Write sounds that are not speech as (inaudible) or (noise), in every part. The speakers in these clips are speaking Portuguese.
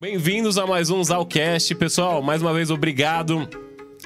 Bem-vindos a mais um Zalcast. Pessoal, mais uma vez, obrigado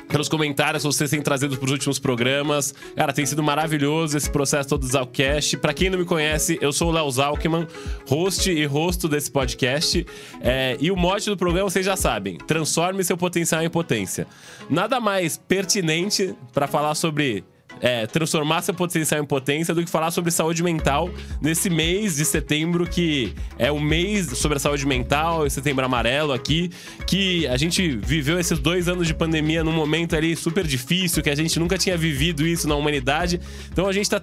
pelos comentários que vocês têm trazido para os últimos programas. Cara, tem sido maravilhoso esse processo todo do Zalcast. Para quem não me conhece, eu sou o Léo Zalkman, host e rosto desse podcast. É, e o mote do programa vocês já sabem: transforme seu potencial em potência. Nada mais pertinente para falar sobre é, transformar seu potencial em potência do que falar sobre saúde mental nesse mês de setembro, que é o mês sobre a saúde mental, setembro amarelo aqui, que a gente viveu esses dois anos de pandemia num momento ali super difícil, que a gente nunca tinha vivido isso na humanidade. Então a gente tá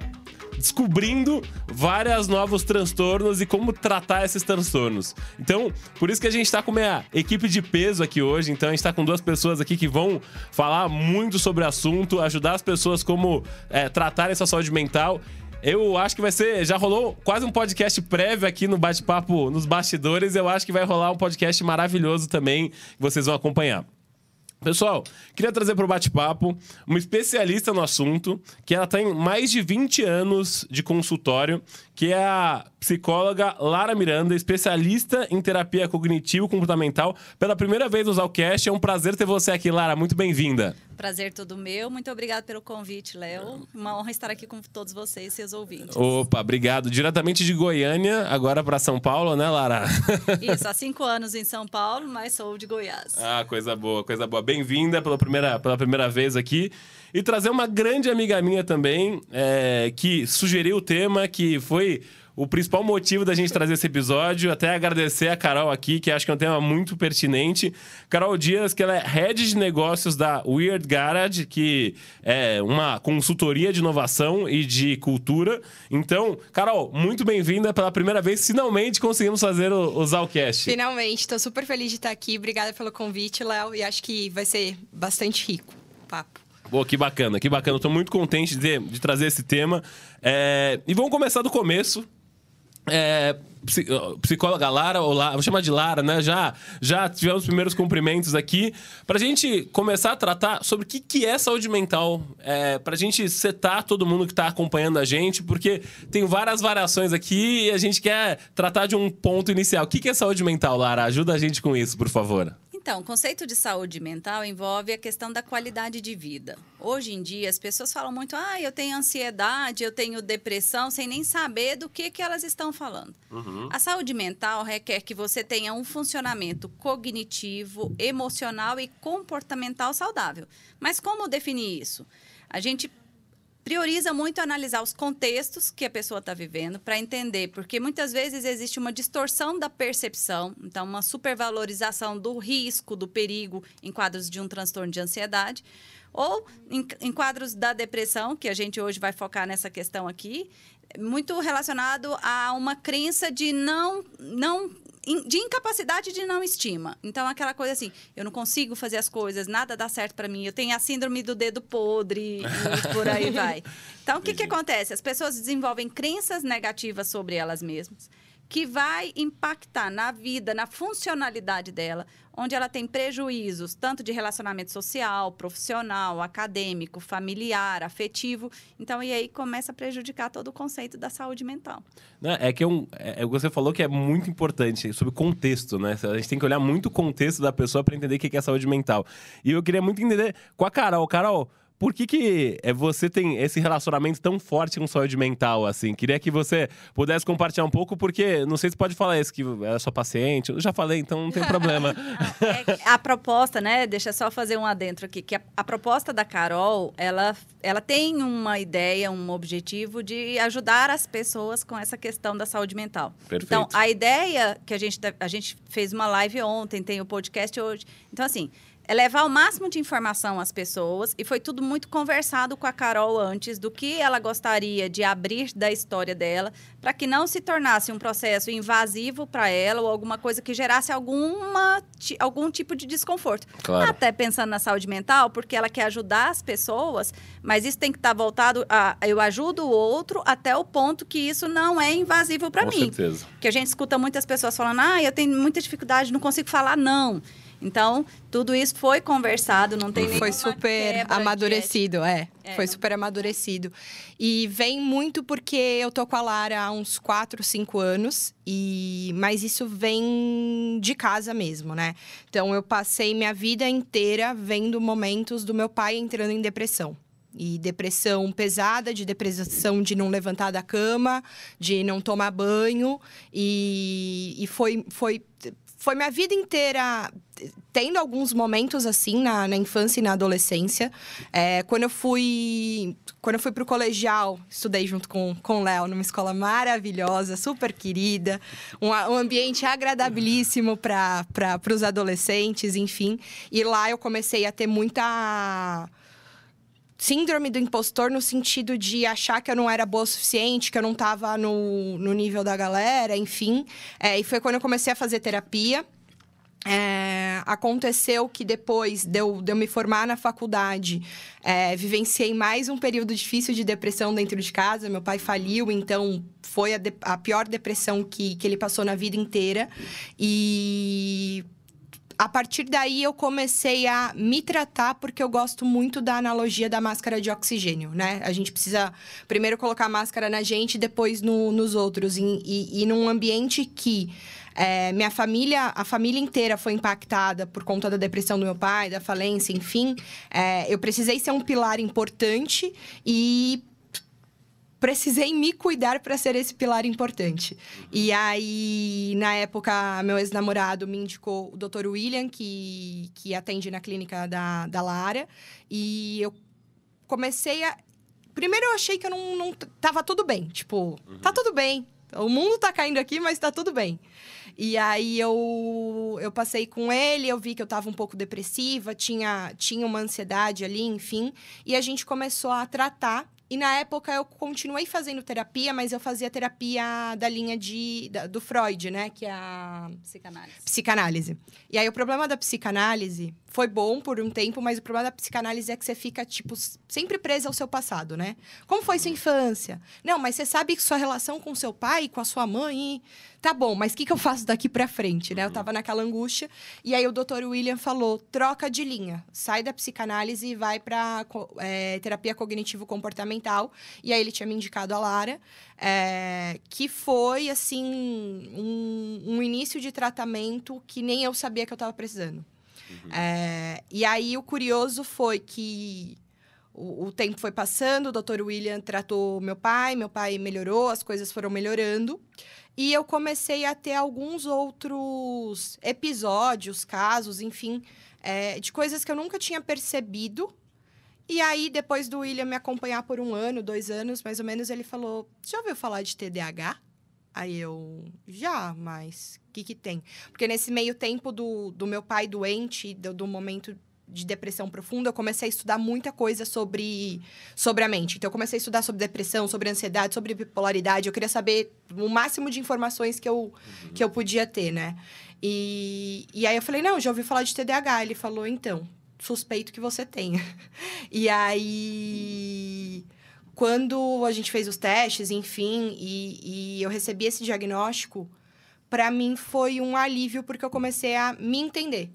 descobrindo vários novos transtornos e como tratar esses transtornos. Então, por isso que a gente está com uma equipe de peso aqui hoje. Então, a gente está com duas pessoas aqui que vão falar muito sobre o assunto, ajudar as pessoas como é, tratar essa saúde mental. Eu acho que vai ser. Já rolou quase um podcast prévio aqui no bate-papo nos bastidores. Eu acho que vai rolar um podcast maravilhoso também que vocês vão acompanhar. Pessoal, queria trazer para o bate-papo uma especialista no assunto, que ela tem mais de 20 anos de consultório, que é a psicóloga Lara Miranda, especialista em terapia cognitivo-comportamental. Pela primeira vez no Zalcast, é um prazer ter você aqui, Lara. Muito bem-vinda. Prazer todo meu. Muito obrigada pelo convite, Léo. Uma honra estar aqui com todos vocês, seus ouvintes. Opa, obrigado. Diretamente de Goiânia, agora para São Paulo, né, Lara? (laughs) Isso, há cinco anos em São Paulo, mas sou de Goiás. Ah, coisa boa, coisa boa. Bem-vinda pela primeira, pela primeira vez aqui. E trazer uma grande amiga minha também, é, que sugeriu o tema, que foi o principal motivo da gente trazer esse episódio. Até agradecer a Carol aqui, que acho que é um tema muito pertinente. Carol Dias, que ela é head de negócios da Weird Garage, que é uma consultoria de inovação e de cultura. Então, Carol, muito bem-vinda pela primeira vez. Finalmente conseguimos fazer o, o Zalcast. Finalmente, estou super feliz de estar aqui. Obrigada pelo convite, Léo, e acho que vai ser bastante rico o papo. Pô, que bacana, que bacana. Estou muito contente de, de trazer esse tema. É, e vamos começar do começo. É, psicóloga Lara, ou Lara, vou chamar de Lara, né? Já, já tivemos os primeiros cumprimentos aqui. Pra gente começar a tratar sobre o que, que é saúde mental. É, pra gente setar todo mundo que tá acompanhando a gente, porque tem várias variações aqui e a gente quer tratar de um ponto inicial. O que, que é saúde mental, Lara? Ajuda a gente com isso, por favor. Então, o conceito de saúde mental envolve a questão da qualidade de vida. Hoje em dia, as pessoas falam muito, ah, eu tenho ansiedade, eu tenho depressão, sem nem saber do que, que elas estão falando. Uhum. A saúde mental requer que você tenha um funcionamento cognitivo, emocional e comportamental saudável. Mas como definir isso? A gente prioriza muito analisar os contextos que a pessoa está vivendo para entender, porque muitas vezes existe uma distorção da percepção, então uma supervalorização do risco, do perigo em quadros de um transtorno de ansiedade, ou em, em quadros da depressão, que a gente hoje vai focar nessa questão aqui, muito relacionado a uma crença de não não de incapacidade de não estima. Então, aquela coisa assim, eu não consigo fazer as coisas, nada dá certo para mim, eu tenho a síndrome do dedo podre e (laughs) por aí vai. Então, o que, que acontece? As pessoas desenvolvem crenças negativas sobre elas mesmas que vai impactar na vida, na funcionalidade dela, onde ela tem prejuízos tanto de relacionamento social, profissional, acadêmico, familiar, afetivo. Então, e aí começa a prejudicar todo o conceito da saúde mental. É que é, um, é, é você falou que é muito importante sobre contexto, né? A gente tem que olhar muito o contexto da pessoa para entender o que é saúde mental. E eu queria muito entender com a Carol. Carol, por que, que é, você tem esse relacionamento tão forte com saúde mental, assim? Queria que você pudesse compartilhar um pouco, porque não sei se pode falar isso, que é sua paciente. Eu já falei, então não tem problema. (laughs) é, a proposta, né? Deixa só fazer um adentro aqui, que a, a, proposta da Carol, ela, ela tem uma ideia, um objetivo de ajudar as pessoas com essa questão da saúde mental. Perfeito. Então, a ideia que a gente, a gente fez uma live ontem, tem o podcast hoje. Então, assim, é levar o máximo de informação às pessoas e foi tudo muito conversado com a Carol antes do que ela gostaria de abrir da história dela, para que não se tornasse um processo invasivo para ela ou alguma coisa que gerasse alguma, algum tipo de desconforto. Claro. Até pensando na saúde mental, porque ela quer ajudar as pessoas, mas isso tem que estar tá voltado a eu ajudo o outro até o ponto que isso não é invasivo para mim. Com certeza. Que a gente escuta muitas pessoas falando: "Ah, eu tenho muita dificuldade, não consigo falar não". Então, tudo isso foi conversado, não tem Foi nenhuma super amadurecido, é. É. Foi super amadurecido. E vem muito porque eu tô com a Lara há uns 4, 5 anos. E... Mas isso vem de casa mesmo, né? Então, eu passei minha vida inteira vendo momentos do meu pai entrando em depressão. E depressão pesada, de depressão de não levantar da cama, de não tomar banho. E, e foi, foi, foi minha vida inteira tendo alguns momentos assim na, na infância e na adolescência. É, quando eu fui quando eu fui pro colegial, estudei junto com, com o Léo numa escola maravilhosa, super querida, um, um ambiente agradabilíssimo para os adolescentes, enfim. E lá eu comecei a ter muita síndrome do impostor no sentido de achar que eu não era boa o suficiente, que eu não estava no, no nível da galera, enfim. É, e foi quando eu comecei a fazer terapia. É, aconteceu que depois de eu, de eu me formar na faculdade, é, vivenciei mais um período difícil de depressão dentro de casa. Meu pai faliu, então foi a, de- a pior depressão que, que ele passou na vida inteira. E a partir daí eu comecei a me tratar porque eu gosto muito da analogia da máscara de oxigênio, né? A gente precisa primeiro colocar a máscara na gente, depois no- nos outros. E, e, e num ambiente que é, minha família, a família inteira foi impactada por conta da depressão do meu pai, da falência, enfim. é, eu precisei ser um pilar importante e precisei me cuidar para ser esse pilar importante. E aí, na época, meu ex-namorado me indicou o Dr. William, que, que atende na clínica da, da Lara. E eu comecei a. Primeiro, eu achei que eu não, não. Tava tudo bem. Tipo, tá tudo bem. O mundo tá caindo aqui, mas tá tudo bem. E aí eu, eu passei com ele, eu vi que eu tava um pouco depressiva, tinha, tinha uma ansiedade ali, enfim. E a gente começou a tratar. E na época eu continuei fazendo terapia, mas eu fazia terapia da linha de, da- do Freud, né? Que é a Psicanálise. psicanálise. E aí o problema da psicanálise foi bom por um tempo, mas o problema da psicanálise é que você fica, tipo, sempre presa ao seu passado, né? Como foi sua infância? Não, mas você sabe que sua relação com seu pai, com a sua mãe. Tá bom, mas o que, que eu faço daqui pra frente, né? Eu tava naquela angústia. E aí o doutor William falou: troca de linha, sai da psicanálise e vai pra é, terapia cognitivo-comportamental. E aí ele tinha me indicado a Lara, é, que foi, assim, um, um início de tratamento que nem eu sabia que eu tava precisando. É, e aí o curioso foi que o, o tempo foi passando, o Dr. William tratou meu pai, meu pai melhorou, as coisas foram melhorando. E eu comecei a ter alguns outros episódios, casos, enfim, é, de coisas que eu nunca tinha percebido. E aí, depois do William me acompanhar por um ano, dois anos, mais ou menos, ele falou: Já ouviu falar de TDAH? Aí eu, já, mas o que, que tem? Porque nesse meio tempo do, do meu pai doente, do, do momento de depressão profunda, eu comecei a estudar muita coisa sobre, sobre a mente. Então, eu comecei a estudar sobre depressão, sobre ansiedade, sobre bipolaridade. Eu queria saber o máximo de informações que eu, que eu podia ter, né? E, e aí eu falei, não, já ouvi falar de TDAH. Ele falou, então, suspeito que você tenha. (laughs) e aí quando a gente fez os testes, enfim, e, e eu recebi esse diagnóstico, para mim foi um alívio porque eu comecei a me entender.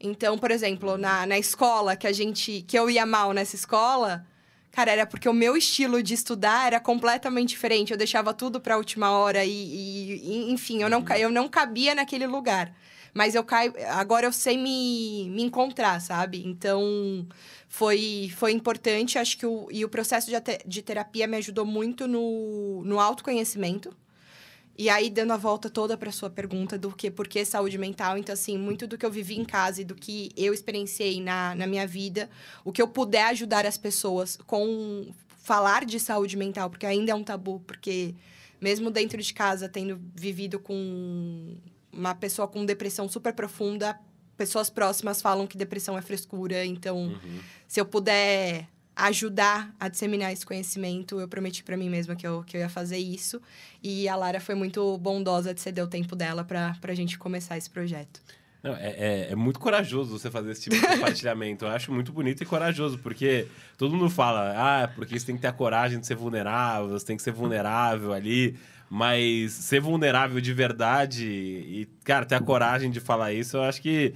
Então, por exemplo, na, na escola que a gente. que eu ia mal nessa escola, cara, era porque o meu estilo de estudar era completamente diferente. Eu deixava tudo para a última hora e, e- e, enfim, eu não, ca- eu não cabia naquele lugar. Mas eu caio. Agora eu sei me, me encontrar, sabe? Então foi, foi importante. Acho que o, e o processo de, de terapia me ajudou muito no, no autoconhecimento. E aí, dando a volta toda para sua pergunta do que, por que saúde mental, então, assim, muito do que eu vivi em casa e do que eu experienciei na, na minha vida, o que eu puder ajudar as pessoas com falar de saúde mental, porque ainda é um tabu, porque mesmo dentro de casa, tendo vivido com uma pessoa com depressão super profunda, pessoas próximas falam que depressão é frescura, então, se eu puder ajudar a disseminar esse conhecimento, eu prometi para mim mesma que eu, que eu ia fazer isso. E a Lara foi muito bondosa de ceder o tempo dela para a gente começar esse projeto. Não, é, é- é muito corajoso você fazer esse tipo de compartilhamento. Eu acho muito bonito e corajoso, porque todo mundo fala, ah, porque você tem que ter a coragem de ser vulnerável, você tem que ser vulnerável ali. Mas ser vulnerável de verdade e, cara, ter a coragem de falar isso, eu acho que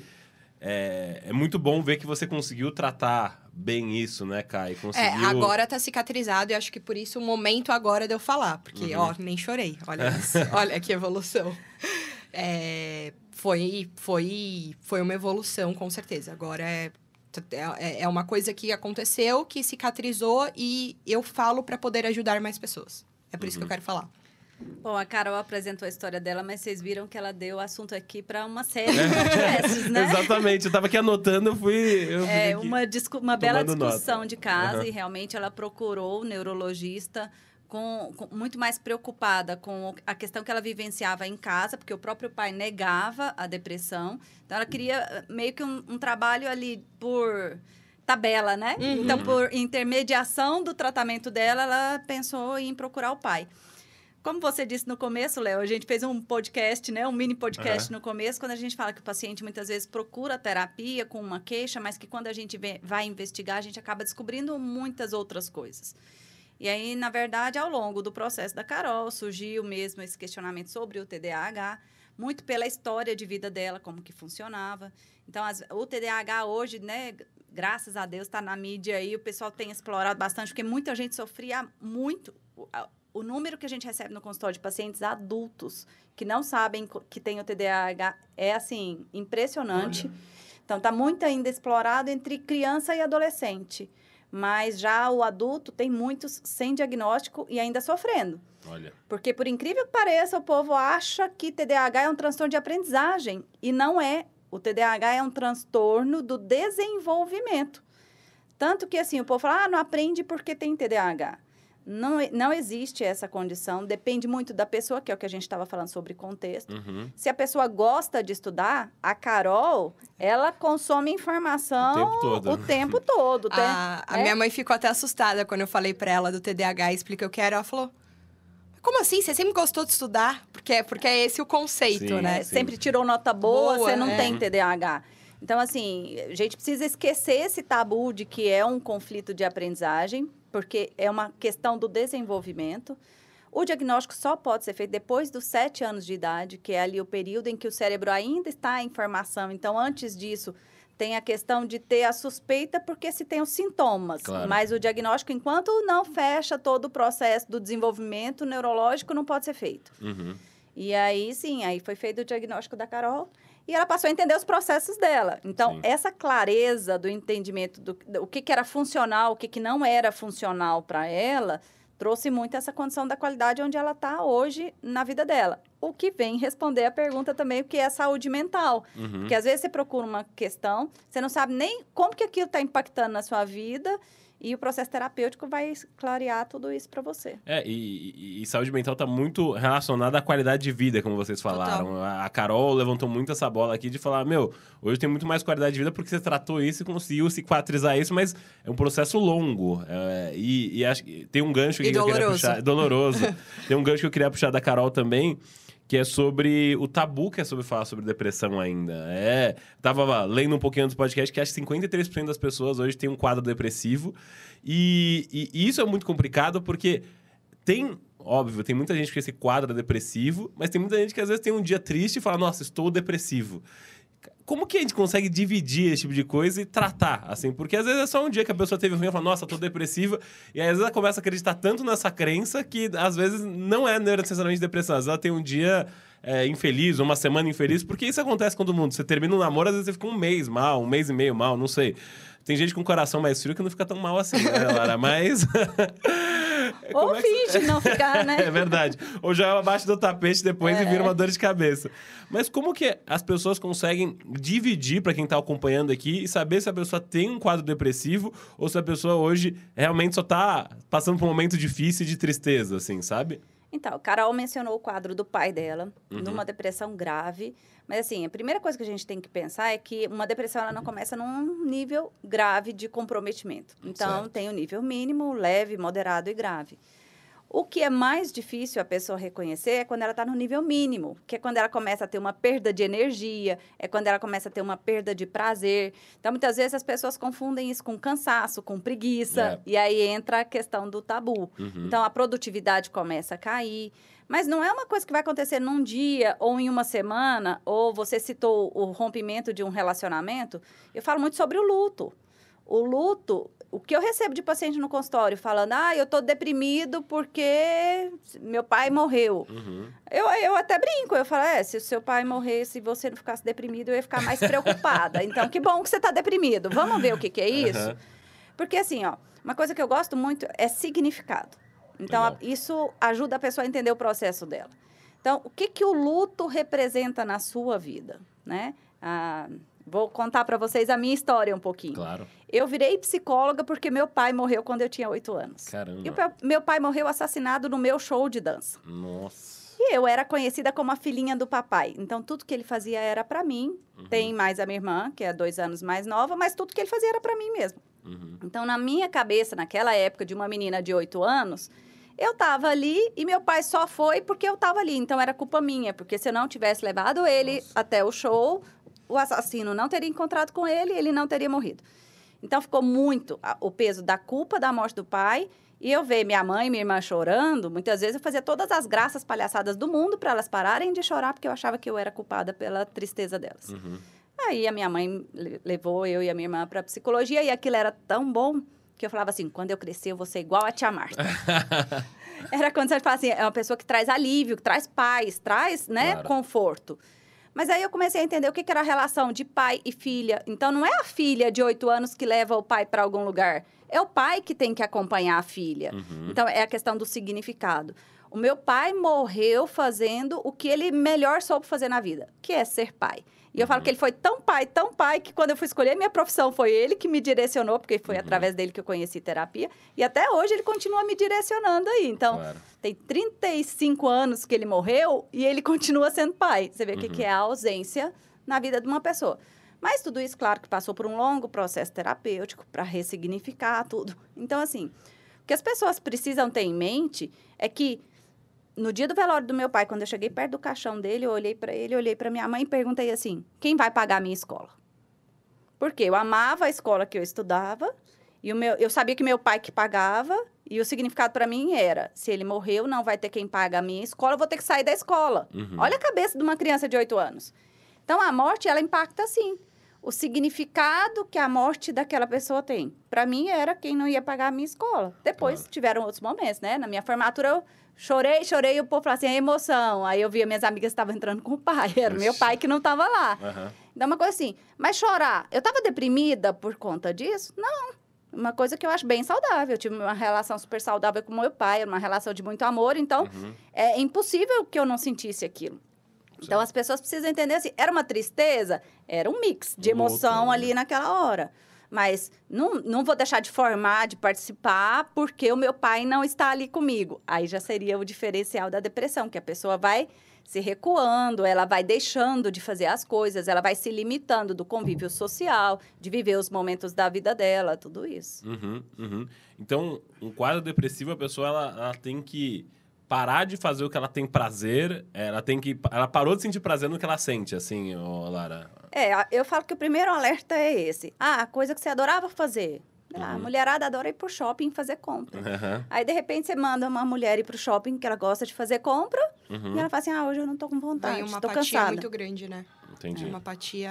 é, é muito bom ver que você conseguiu tratar bem isso, né, Kai? Conseguiu... É, agora tá cicatrizado e acho que por isso o momento agora de eu falar. Porque, Uhum. ó, nem chorei. Olha isso. (laughs) Olha que evolução. É, foi, foi, foi uma evolução, com certeza. Agora é, é, é uma coisa que aconteceu, que cicatrizou e eu falo para poder ajudar mais pessoas. É por isso Uhum. que eu quero falar. Bom, a Carol apresentou a história dela, mas vocês viram que ela deu o assunto aqui para uma série de podcasts, né? (laughs) Exatamente, eu tava aqui anotando, eu fui. Eu É uma, discu- uma bela discussão nota. de casa Aham. e realmente ela procurou o neurologista com, com- muito mais preocupada com a questão que ela vivenciava em casa, porque o próprio pai negava a depressão. Então ela queria eh, meio que um, um trabalho ali por tabela, né? Uhum. Então, por intermediação do tratamento dela, ela pensou em procurar o pai. Como você disse no começo, Léo, a gente fez um podcast, né? Um mini podcast no começo, quando a gente fala que o paciente muitas vezes procura terapia com uma queixa, mas que quando a gente vai investigar, a gente acaba descobrindo muitas outras coisas. E aí, na verdade, ao longo do processo da Carol, surgiu mesmo esse questionamento sobre o TDAH, muito pela história de vida dela, como que funcionava. Então, as- o TDAH hoje, né, graças a Deus, está na mídia aí, o pessoal tem explorado bastante, porque muita gente sofria muito. O, número que a gente recebe no consultório de pacientes adultos que não sabem que tem o TDAH é, assim, impressionante. Então, está muito ainda explorado entre criança e adolescente. Mas já o adulto tem muitos sem diagnóstico e ainda sofrendo. Olha. Porque, por incrível que pareça, o povo acha que TDAH é um transtorno de aprendizagem. E não é. O TDAH é um transtorno do desenvolvimento. Tanto que, assim, o povo fala, ah, não aprende porque tem TDAH. Não, não existe essa condição. Depende muito da pessoa, que é o que a gente estava falando sobre contexto. Uhum. Se a pessoa gosta de estudar, a Carol, ela consome informação O tempo todo. o tempo (laughs) todo. Tem- A, a né? minha mãe ficou até assustada quando eu falei pra ela do TDAH e expliquei o que era. Ela falou: Como assim? Você sempre gostou de estudar? Porque, porque é esse o conceito, Sim. né? É, sempre tirou nota boa, Boa, você não é. tem TDAH. Então, assim, a gente precisa esquecer esse tabu de que é um conflito de aprendizagem, porque é uma questão do desenvolvimento. O diagnóstico só pode ser feito depois dos sete anos de idade, que é ali o período em que o cérebro ainda está em formação. Então, antes disso, tem a questão de ter a suspeita, porque se tem os sintomas. Claro. Mas o diagnóstico, enquanto não fecha todo o processo do desenvolvimento neurológico, não pode ser feito. Uhum. E aí, sim, aí foi feito o diagnóstico da Carol e ela passou a entender os processos dela. Então, Sim. essa clareza do entendimento do, do o que, que era funcional, o que, que não era funcional para ela, trouxe muito essa condição da qualidade onde ela está hoje na vida dela. O que vem responder a pergunta também, o que é saúde mental. Uhum. Porque às vezes você procura uma questão, você não sabe nem como que aquilo está impactando na sua vida e o processo terapêutico vai clarear tudo isso para você. É, e, e- e saúde mental tá muito relacionada à qualidade de vida, como vocês falaram. A, a Carol levantou muito essa bola aqui de falar: meu, hoje tem muito mais qualidade de vida porque você tratou isso e conseguiu cicatrizar isso, mas é um processo longo. É, e, e acho que tem um gancho aqui que eu queria puxar. é Doloroso. (laughs) tem um gancho que eu queria puxar da Carol também. Que é sobre o tabu que é sobre falar sobre depressão ainda. É. Tava lendo um pouquinho do podcast que acho que 53% das pessoas hoje têm um quadro depressivo. E, e- e isso é muito complicado porque tem, óbvio, tem muita gente com esse quadro depressivo, mas tem muita gente que às vezes tem um dia triste e fala, nossa, estou depressivo. Como que a gente consegue dividir esse tipo de coisa e tratar, assim? Porque às vezes é só um dia que a pessoa teve ruim e fala, nossa, tô depressiva. E às vezes ela começa a acreditar tanto nessa crença que às vezes não é necessariamente depressão. Às vezes ela tem um dia é, infeliz, uma semana infeliz, porque isso acontece com todo mundo. Você termina um namoro, às vezes você fica um mês mal, um mês e meio mal, não sei. Tem gente com coração mais frio que não fica tão mal assim, né, Lara? Mas. (laughs) Ou é finge não ficar, né? (laughs) É verdade. Ou joga abaixo do tapete depois e É. vira uma dor de cabeça. Mas como que as pessoas conseguem dividir para quem tá acompanhando aqui e saber se a pessoa tem um quadro depressivo ou se a pessoa hoje realmente só tá passando por um momento difícil de tristeza, assim, sabe? Então, Carol mencionou o quadro do pai dela, Uhum. numa depressão grave. Mas, assim, a primeira coisa que a gente tem que pensar é que uma depressão ela não começa num nível grave de comprometimento. Então, Certo. tem o nível mínimo, leve, moderado e grave. O que é mais difícil a pessoa reconhecer é quando ela está no nível mínimo, que é quando ela começa a ter uma perda de energia, é quando ela começa a ter uma perda de prazer. Então, muitas vezes as pessoas confundem isso com cansaço, com preguiça, É. e aí entra a questão do tabu. Uhum. Então, a produtividade começa a cair. Mas não é uma coisa que vai acontecer num dia ou em uma semana, ou você citou o rompimento de um relacionamento. Eu falo muito sobre o luto. O luto, o que eu recebo de paciente no consultório falando, ah, eu tô deprimido porque meu pai morreu. Uhum. Eu, eu até brinco, eu falo, é, se o seu pai morresse e você não ficasse deprimido, eu ia ficar mais preocupada. (laughs) Então, que bom que você tá deprimido. Vamos ver o que, que é isso? Aham. Porque, assim, ó, uma coisa que eu gosto muito é significado. Então, a- isso ajuda a pessoa a entender o processo dela. Então, o que, que o luto representa na sua vida, né? Ah, vou contar para vocês a minha história um pouquinho. Claro. Eu virei psicóloga porque meu pai morreu quando eu tinha oito anos. Caramba. E o meu- meu pai morreu assassinado no meu show de dança. Nossa. E eu era conhecida como a filhinha do papai. Então, tudo que ele fazia era para mim. Uhum. Tem mais a minha irmã, que é dois anos mais nova, mas tudo que ele fazia era para mim mesmo. Uhum. Então, na minha cabeça, naquela época de uma menina de oito anos, eu tava ali e meu pai só foi porque eu tava ali. Então, era culpa minha, porque se eu não tivesse levado ele Nossa. até o show, o assassino não teria encontrado com ele e ele não teria morrido. Então, ficou muito o peso da culpa da morte do pai. E eu ver minha mãe e minha irmã chorando, muitas vezes eu fazia todas as graças palhaçadas do mundo para elas pararem de chorar, porque eu achava que eu era culpada pela tristeza delas. Uhum. Aí a minha mãe le- levou eu e a minha irmã para psicologia e aquilo era tão bom que eu falava assim: quando eu crescer, eu vou ser igual a tia Marta. (laughs) era quando você fala assim: é uma pessoa que traz alívio, que traz paz, traz né, Claro. conforto. Mas aí eu comecei a entender o que, que era a relação de pai e filha. Então não é a filha de oito anos que leva o pai para algum lugar. É o pai que tem que acompanhar a filha. Uhum. Então é a questão do significado. O meu pai morreu fazendo o que ele melhor soube fazer na vida, que é ser pai. E eu falo Uhum. que ele foi tão pai, tão pai, que quando eu fui escolher minha profissão, foi ele que me direcionou, porque foi Uhum. através dele que eu conheci terapia. E até hoje ele continua me direcionando aí. Então, Claro. tem 35 anos que ele morreu e ele (laughs) continua sendo pai. Você vê o que Uhum. que é a ausência na vida de uma pessoa. Mas tudo isso, claro, que passou por um longo processo terapêutico para ressignificar tudo. Então, assim, o que as pessoas precisam ter em mente é que no dia do velório do meu pai, quando eu cheguei perto do caixão dele, eu olhei para ele, olhei para minha mãe e perguntei assim: quem vai pagar a minha escola? Porque eu amava a escola que eu estudava e o meu, eu sabia que meu pai que pagava e o significado para mim era: se ele morreu, não vai ter quem paga a minha escola, eu vou ter que sair da escola. Uhum. Olha a cabeça de uma criança de 8 anos. Então a morte ela impacta sim. O significado que a morte daquela pessoa tem. Para mim era quem não ia pagar a minha escola. Depois Claro. tiveram outros momentos, né? Na minha formatura eu chorei, chorei, e o povo falava assim, é emoção. Aí eu via minhas amigas estavam entrando com o pai, (laughs) era meu pai que não estava lá. Aham. Então, uma coisa assim, mas chorar, eu estava deprimida por conta disso? Não. Uma coisa que eu acho bem saudável. Eu tive uma relação super saudável com meu pai, uma relação de muito amor, então Uhum. é impossível que eu não sentisse aquilo. Então, as pessoas precisam entender assim, era uma tristeza? Era um mix de emoção né? ali naquela hora. Mas não, não vou deixar de formar, de participar, porque o meu pai não está ali comigo. Aí já seria o diferencial da depressão, que a pessoa vai se recuando, ela vai deixando de fazer as coisas, ela vai se limitando do convívio social, de viver os momentos da vida dela, tudo isso. Uhum, uhum. Então, um quadro depressivo, a pessoa ela, ela tem que parar de fazer o que ela tem prazer, ela tem que. Ela parou de sentir prazer no que ela sente, assim, ô, Lara. É, a- eu falo que o primeiro alerta é esse. Ah, a coisa que você adorava fazer. Ah, a Uhum. mulherada adora ir pro shopping fazer compra. Aham, Aí, de repente, você manda uma mulher ir pro shopping que ela gosta de fazer compra uhum, e ela fala assim: ah, hoje eu não tô com vontade, Vem uma tô apatia cansada. muito grande, né? Entendi. Uma apatia.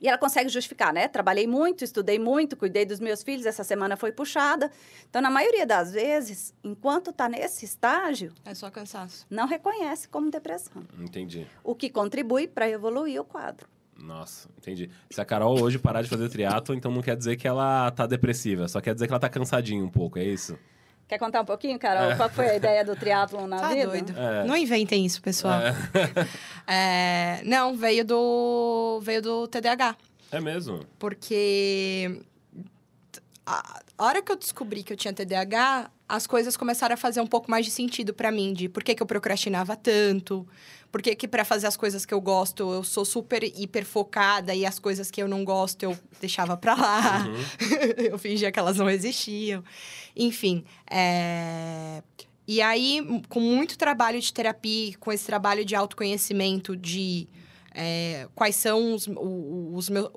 E ela consegue justificar, né? Trabalhei muito, estudei muito, cuidei dos meus filhos, essa semana foi puxada. Então, na maioria das vezes, enquanto tá nesse estágio, É só cansaço. não reconhece como depressão. Entendi. O que contribui para evoluir o quadro. Nossa, entendi. Se a Carol hoje parar de fazer triatlo, então não quer dizer que ela tá depressiva, só quer dizer que ela tá cansadinha um pouco, é isso? Quer contar um pouquinho, Carol? Qual foi a ideia do triatlon na Tá vida? doido. É. Não inventem isso, pessoal. É, (laughs) não, veio do veio do TDAH. É mesmo? Porque a hora que eu descobri que eu tinha TDAH, as coisas começaram a fazer um pouco mais de sentido pra mim, de por que, que eu procrastinava tanto, por que, que pra fazer as coisas que eu gosto eu sou super hiper focada e as coisas que eu não gosto eu deixava pra lá, Uhum. (laughs) eu fingia que elas não existiam. Enfim, é... E aí, com muito trabalho de terapia, com esse trabalho de autoconhecimento, de é, quais são os, os, os meus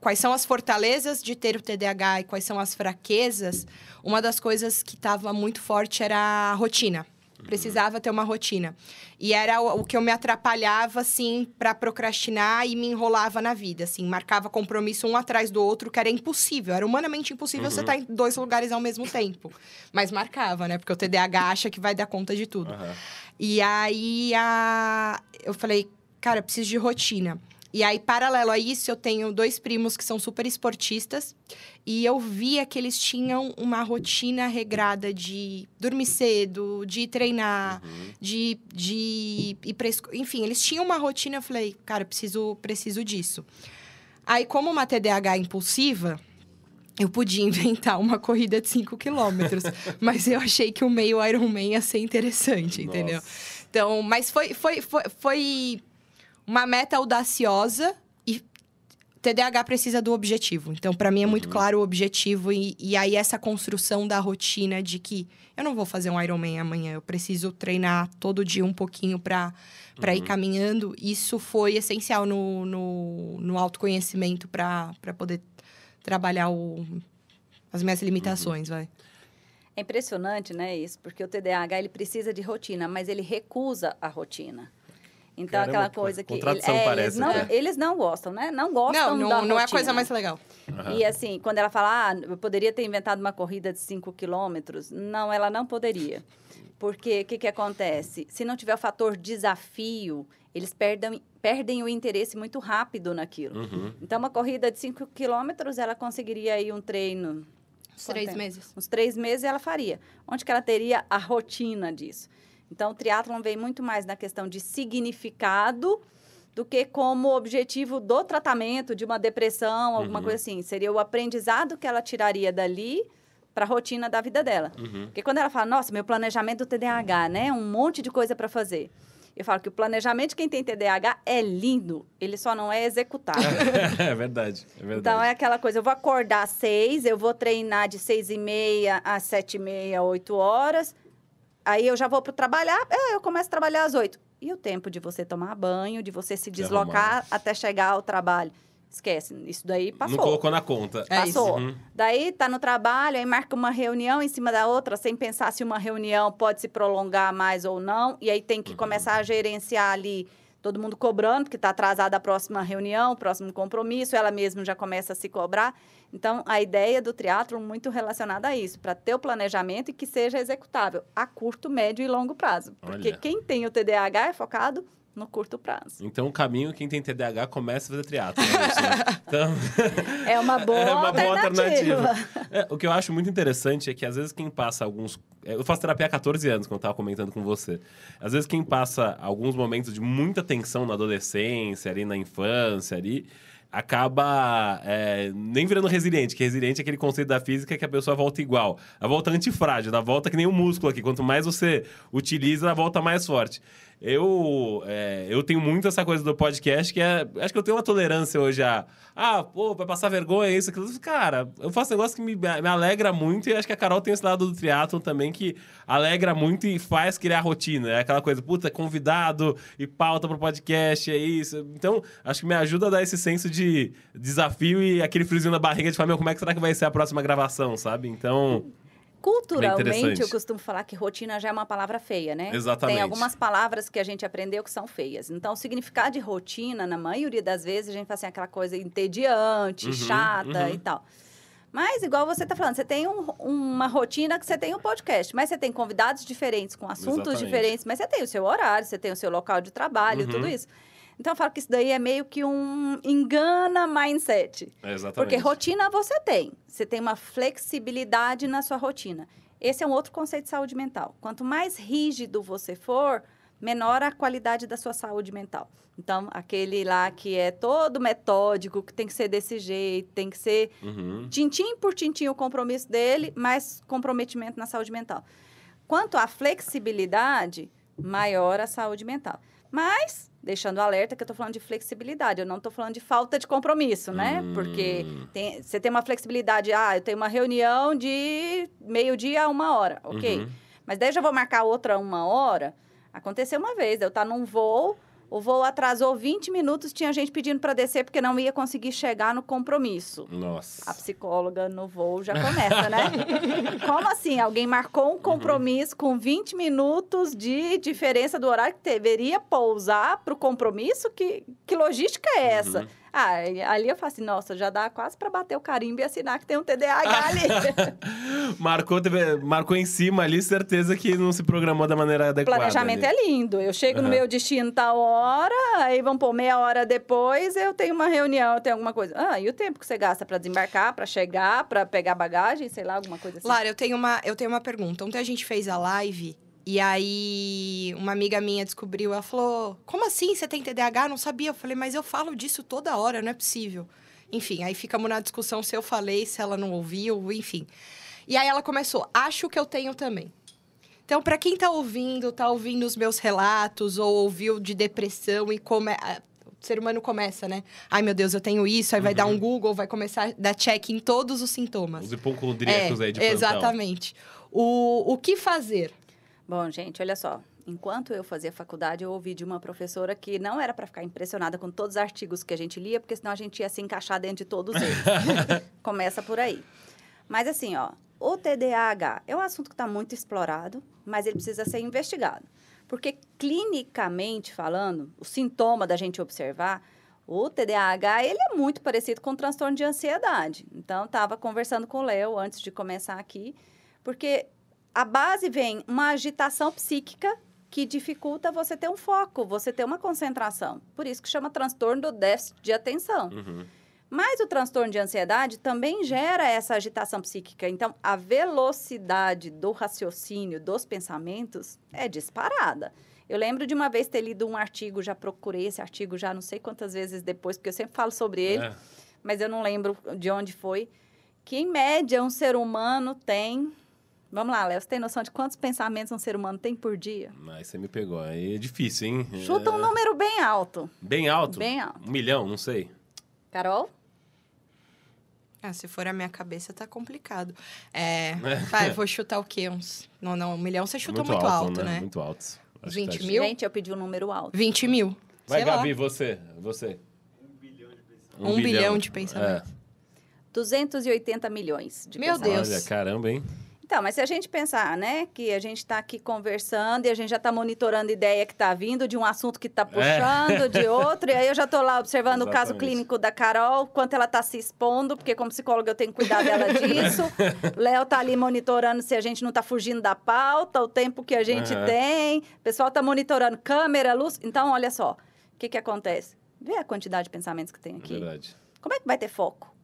quais são as fortalezas de ter o TDAH e quais são as fraquezas, uma das coisas que estava muito forte era a rotina. Precisava ter uma rotina. E era o, o que eu me atrapalhava, assim, para procrastinar e me enrolava na vida, assim. Marcava compromisso um atrás do outro, que era impossível. Era humanamente impossível uhum. você estar tá em dois lugares ao mesmo tempo. Mas marcava, né? Porque o TDAH acha que vai dar conta de tudo. Uhum. E aí, a... eu falei, cara, eu preciso de rotina. E aí, paralelo a isso, eu tenho dois primos que são super esportistas. E eu via que eles tinham uma rotina regrada de dormir cedo, de treinar, uhum. de, de ir pra. Enfim, eles tinham uma rotina. Eu falei, cara, preciso, preciso disso. Aí, como uma TDAH impulsiva, eu podia (laughs) inventar uma corrida de 5 quilômetros. (laughs) mas eu achei que o meio Ironman ia ser interessante, Nossa. entendeu? Então, mas foi, foi, foi, foi uma meta audaciosa e TDAH precisa do objetivo. Então, para mim é muito uhum. claro o objetivo e, e, aí essa construção da rotina de que eu não vou fazer um Ironman amanhã, eu preciso treinar todo dia um pouquinho para para uhum. ir caminhando. Isso foi essencial no, no, no autoconhecimento para poder trabalhar o, as minhas limitações, uhum. vai. É impressionante, né, isso? Porque o TDAH ele precisa de rotina, mas ele recusa a rotina. Então, Caramba, aquela coisa que. Ele, é, parece, eles, não, eles não gostam, né? Não gostam não, não, não é a coisa mais legal. Uhum. E assim, quando ela fala, ah, eu poderia ter inventado uma corrida de 5 quilômetros, não, ela não poderia. Porque o que, que acontece? Se não tiver o fator desafio, eles perdem, perdem o interesse muito rápido naquilo. Uhum. Então, uma corrida de 5 quilômetros, ela conseguiria ir um treino. Uns três tempo? meses. Uns três meses ela faria. Onde que ela teria a rotina disso? Então, o triatlon vem muito mais na questão de significado do que como objetivo do tratamento de uma depressão, alguma uhum. coisa assim. Seria o aprendizado que ela tiraria dali para a rotina da vida dela. Uhum. Porque quando ela fala, nossa, meu planejamento do TDAH, né? Um monte de coisa para fazer. Eu falo que o planejamento de quem tem TDAH é lindo, ele só não é executado. (laughs) é verdade, é verdade. Então é aquela coisa, eu vou acordar às seis, eu vou treinar de seis e meia às sete e meia, oito horas, Aí eu já vou para trabalhar, é, eu começo a trabalhar às oito. E o tempo de você tomar banho, de você se deslocar até chegar ao trabalho? Esquece, isso daí passou. Não colocou na conta. É passou. Uhum. Daí tá no trabalho, aí marca uma reunião em cima da outra, sem pensar se uma reunião pode se prolongar mais ou não. E aí tem que uhum. começar a gerenciar ali todo mundo cobrando, porque está atrasada a próxima reunião, o próximo compromisso, ela mesma já começa a se cobrar. Então, a ideia do triatlo muito relacionada a isso, para ter o planejamento e que seja executável a curto, médio e longo prazo. Porque Olha. quem tem o TDAH é focado no curto prazo. Então, o caminho, quem tem TDAH começa a fazer triatlo. Né? (laughs) então, é uma boa (laughs) é uma alternativa. Boa alternativa. É, o que eu acho muito interessante é que, às vezes, quem passa alguns... É, eu faço terapia há 14 anos, como eu estava comentando com você. Às vezes, quem passa alguns momentos de muita tensão na adolescência, ali na infância, ali acaba é, nem virando resiliente, que resiliente é aquele conceito da física que a pessoa volta igual. A volta antifrágil, a volta que nem o um músculo aqui. Quanto mais você utiliza, a volta mais forte. Eu, é, eu tenho muito essa coisa do podcast que é. Acho que eu tenho uma tolerância hoje a. Ah, pô, vai passar vergonha, isso, aquilo. Cara, eu faço um negócio que me, me alegra muito e acho que a Carol tem esse lado do triatlon também que alegra muito e faz criar rotina. É aquela coisa, puta, convidado e pauta pro podcast, é isso. Então, acho que me ajuda a dar esse senso de desafio e aquele friozinho na barriga de falar, meu, como é que será que vai ser a próxima gravação, sabe? Então. Culturalmente, eu costumo falar que rotina já é uma palavra feia, né? Exatamente. Tem algumas palavras que a gente aprendeu que são feias. Então, o significado de rotina, na maioria das vezes, a gente fala assim, aquela coisa entediante, uhum, chata uhum. e tal. Mas, igual você está falando, você tem um, uma rotina que você tem um podcast, mas você tem convidados diferentes, com assuntos Exatamente. diferentes, mas você tem o seu horário, você tem o seu local de trabalho, uhum. tudo isso. Então, eu falo que isso daí é meio que um engana mindset. É exatamente. Porque rotina você tem. Você tem uma flexibilidade na sua rotina. Esse é um outro conceito de saúde mental. Quanto mais rígido você for, menor a qualidade da sua saúde mental. Então, aquele lá que é todo metódico, que tem que ser desse jeito, tem que ser uhum. tintim por tintim o compromisso dele, mais comprometimento na saúde mental. Quanto à flexibilidade, maior a saúde mental. Mas deixando alerta que eu estou falando de flexibilidade, eu não estou falando de falta de compromisso, né? Hum. Porque tem, você tem uma flexibilidade, ah, eu tenho uma reunião de meio-dia a uma hora, ok. Uhum. Mas daí eu já vou marcar outra uma hora. Aconteceu uma vez, eu estar num voo, o voo atrasou 20 minutos, tinha gente pedindo para descer porque não ia conseguir chegar no compromisso. Nossa. A psicóloga no voo já começa, né? (laughs) Como assim? Alguém marcou um compromisso com 20 minutos de diferença do horário que deveria pousar para o compromisso? Que, que logística é essa? Uhum. Ah, ali eu falo assim, nossa, já dá quase para bater o carimbo e assinar que tem um TDAH ali. (laughs) marcou, marcou em cima ali, certeza que não se programou da maneira adequada. Planejamento ali. é lindo. Eu chego no Aham. meu destino tal hora, aí vamos pôr meia hora depois, eu tenho uma reunião, eu tenho alguma coisa. Ah, e o tempo que você gasta para desembarcar, para chegar, para pegar bagagem, sei lá, alguma coisa assim. Lara, eu tenho uma, eu tenho uma pergunta. Ontem a gente fez a live e aí uma amiga minha descobriu, ela falou: "Como assim você tem TDAH? Não sabia". Eu falei: "Mas eu falo disso toda hora, não é possível". Enfim, aí ficamos na discussão se eu falei, se ela não ouviu, enfim. E aí ela começou: "Acho que eu tenho também". Então, para quem tá ouvindo, tá ouvindo os meus relatos ou ouviu de depressão e como é, o ser humano começa, né? Ai, meu Deus, eu tenho isso, aí vai dar um Google, vai começar a dar check em todos os sintomas. Os hipocondríacos É, aí de plantão. Exatamente. O, o que fazer? Bom, gente, olha só. Enquanto eu fazia faculdade, eu ouvi de uma professora que não era para ficar impressionada com todos os artigos que a gente lia, porque senão a gente ia se encaixar dentro de todos eles. (laughs) Começa por aí. Mas assim, ó, o TDAH é um assunto que está muito explorado, mas ele precisa ser investigado. Porque clinicamente falando, o sintoma da gente observar, o TDAH, ele é muito parecido com o transtorno de ansiedade. Então, estava conversando com o Léo antes de começar aqui, porque a base vem uma agitação psíquica que dificulta você ter um foco, você ter uma concentração. Por isso que chama transtorno do déficit de atenção. Uhum. Mas o transtorno de ansiedade também gera essa agitação psíquica. Então, a velocidade do raciocínio, dos pensamentos, é disparada. Eu lembro de uma vez ter lido um artigo, já procurei esse artigo já não sei quantas vezes depois, porque eu sempre falo sobre ele, É. mas eu não lembro de onde foi. Que, em média, um ser humano tem. Vamos lá, Léo, você tem noção de quantos pensamentos um ser humano tem por dia? Aí você me pegou. Aí é difícil, hein? Chuta um É. número bem alto. Bem alto? Bem alto. Um milhão, não sei. Carol? Ah, se for a minha cabeça, tá complicado. É. Vai, vou chutar o quê? Uns. Não, não, um milhão você chuta muito, alto, né? Muito alto. Acho 20 que tá- mil? Gente, eu pedi um número alto. 20 mil. Vai, Sei lá. Gabi, você. Você. Um bilhão de pensamentos. 280 milhões de Meu pensamentos. Deus. Olha, caramba, hein? Então, mas se a gente pensar, né, que a gente está aqui conversando e a gente já está monitorando ideia que está vindo de um assunto que está puxando de outro, e aí eu já estou lá observando o caso Exatamente. clínico da Carol, quanto ela está se expondo, porque como psicóloga eu tenho que cuidar dela (laughs) disso. Léo tá ali monitorando se a gente não está fugindo da pauta, o tempo que a gente Aham. tem. O pessoal está monitorando câmera, luz. Então, olha só, o que que acontece? Vê a quantidade de pensamentos que tem É aqui. verdade. Como é que vai ter foco?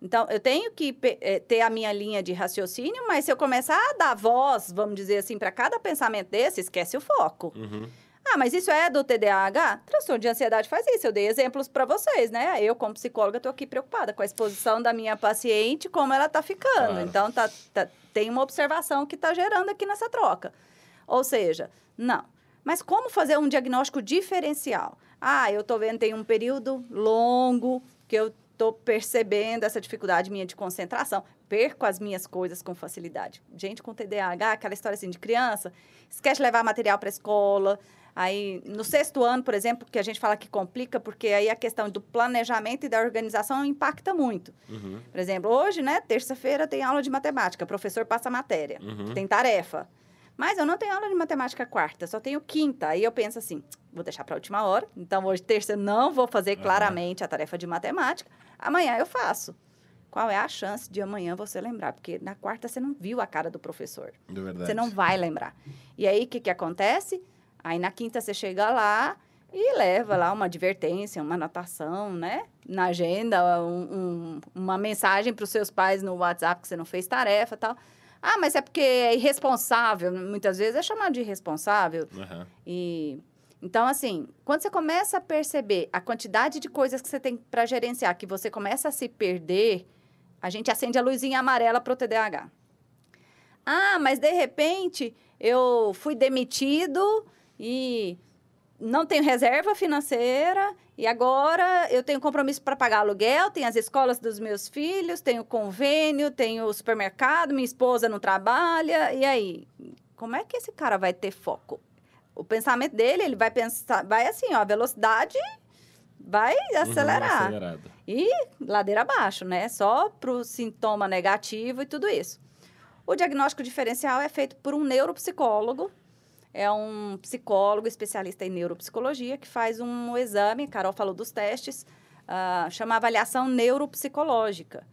Então, eu tenho que eh, ter a minha linha de raciocínio, mas se eu começar a dar voz, vamos dizer assim, para cada pensamento desse, esquece o foco. Uhum. Ah, mas isso é do TDAH? Transtorno de ansiedade faz isso. Eu dei exemplos para vocês, né? Eu, como psicóloga, estou aqui preocupada com a exposição da minha paciente, como ela está ficando. Claro. Então, tá, tá- tem uma observação que está gerando aqui nessa troca. Ou seja, não. Mas como fazer um diagnóstico diferencial? Ah, eu estou vendo tem um período longo que eu estou percebendo essa dificuldade minha de concentração. Perco as minhas coisas com facilidade. Gente com TDAH, aquela história assim de criança, esquece de levar material para a escola. Aí, no sexto ano, por exemplo, que a gente fala que complica, porque aí a questão do planejamento e da organização impacta muito. Uhum. Por exemplo, hoje, né, terça-feira tem aula de matemática, o professor passa a matéria, Uhum. tem tarefa. Mas eu não tenho aula de matemática quarta, só tenho quinta. Aí eu penso assim, vou deixar para a última hora. Então, hoje, terça, não vou fazer claramente a tarefa de matemática. Amanhã eu faço. Qual é a chance de amanhã você lembrar? Porque na quarta você não viu a cara do professor. É verdade. Você não vai lembrar. E aí, o que, que acontece? Aí, na quinta, você chega lá e leva lá uma advertência, uma anotação, né? Na agenda, um- um- uma mensagem para os seus pais no WhatsApp que você não fez tarefa tal. Ah, mas é porque é irresponsável. Muitas vezes é chamado de irresponsável. Aham. E então, assim, quando você começa a perceber a quantidade de coisas que você tem para gerenciar, que você começa a se perder, a gente acende a luzinha amarela para o TDAH. Ah, mas de repente eu fui demitido e não tenho reserva financeira e agora eu tenho compromisso para pagar aluguel, tenho as escolas dos meus filhos, tenho convênio, tenho o supermercado, minha esposa não trabalha, e aí? como é que esse cara vai ter foco? O pensamento dele, ele vai pensar, vai assim, ó, a velocidade vai acelerar. Uhum, acelerado. E ladeira abaixo, né? Só para o sintoma negativo e tudo isso. O diagnóstico diferencial é feito por um neuropsicólogo. É um psicólogo especialista em neuropsicologia que faz um exame, Carol falou dos testes, uh, chama avaliação neuropsicológica.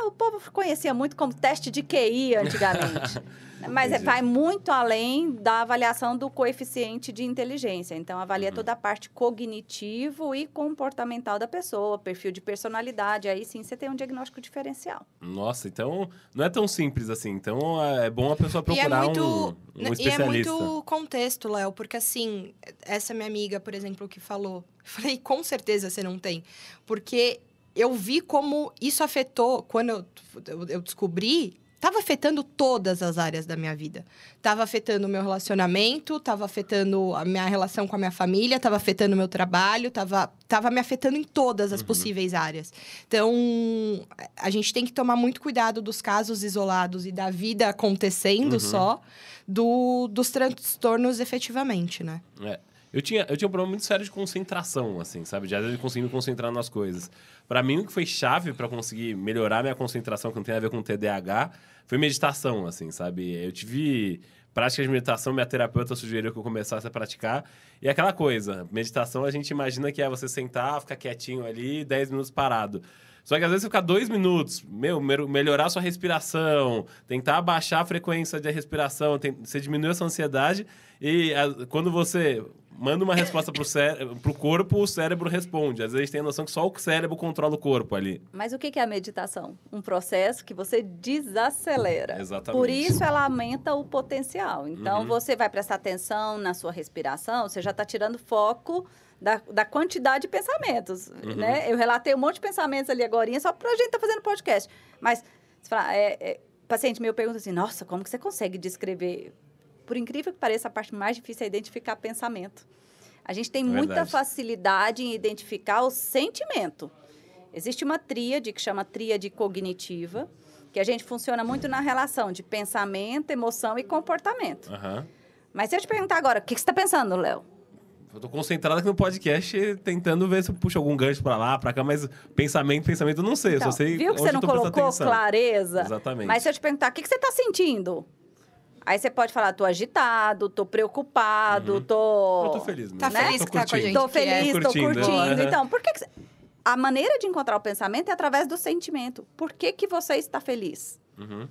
Ah, o povo conhecia muito como teste de QI antigamente. (laughs) Mas é, vai muito além da avaliação do coeficiente de inteligência. Então, avalia uhum. toda a parte cognitivo e comportamental da pessoa, perfil de personalidade. Aí sim você tem um diagnóstico diferencial. Nossa, então não é tão simples assim. Então é bom a pessoa procurar é muito, um, um especialista. E é muito contexto, Léo, porque assim, essa minha amiga, por exemplo, que falou, (laughs) falei, com certeza você não tem. Porque eu vi como isso afetou, quando eu, eu, descobri, estava afetando todas as áreas da minha vida. Estava afetando o meu relacionamento, estava afetando a minha relação com a minha família, estava afetando o meu trabalho, estava tava me afetando em todas as uhum. possíveis áreas. Então, a gente tem que tomar muito cuidado dos casos isolados e da vida acontecendo uhum. só, do, dos transtornos efetivamente, né? É. Eu tinha, eu tinha um problema muito sério de concentração, assim, sabe? De às vezes conseguir me concentrar nas coisas. Para mim, o que foi chave para conseguir melhorar minha concentração, que não tem a ver com TDAH, foi meditação, assim, sabe? Eu tive prática de meditação, minha terapeuta sugeriu que eu começasse a praticar. E é aquela coisa, meditação a gente imagina que é você sentar, ficar quietinho ali, 10 minutos parado. Só que às vezes você ficar dois minutos, meu, melhorar sua respiração, tentar abaixar a frequência de respiração, tem, você diminui essa ansiedade e a, quando você manda uma resposta pro, cé pro corpo, o cérebro responde. Às vezes tem a noção que só o cérebro controla o corpo ali. Mas o que é a meditação? Um processo que você desacelera. Exatamente. Por isso ela aumenta o potencial. Então, uhum. você vai prestar atenção na sua respiração, você já está tirando foco da, da quantidade de pensamentos, uhum. né? Eu relatei um monte de pensamentos ali agora, só para a gente estar tá fazendo podcast. Mas, fala, é, é, paciente meu pergunta assim, nossa, como que você consegue descrever por incrível que pareça, a parte mais difícil é identificar pensamento. A gente tem é muita facilidade em identificar o sentimento. Existe uma tríade que chama tríade cognitiva, que a gente funciona muito na relação de pensamento, emoção e comportamento. Uhum. Mas se eu te perguntar agora, o que, que você está pensando, Léo? Eu tô concentrado aqui no podcast, tentando ver se eu puxo algum gancho para lá, para cá, mas pensamento, pensamento, eu não sei. Então, só sei viu que você não colocou clareza? Exatamente. Mas se eu te perguntar, o que, que você está sentindo? Aí você pode falar, tô agitado, tô preocupado, uhum. tô... Eu tô feliz. Tá né? feliz que tá com a gente. Tô feliz, tô curtindo. Tô curtindo. Então, por que, que... A maneira de encontrar o pensamento é através do sentimento. Por que, que você está feliz? Uhum.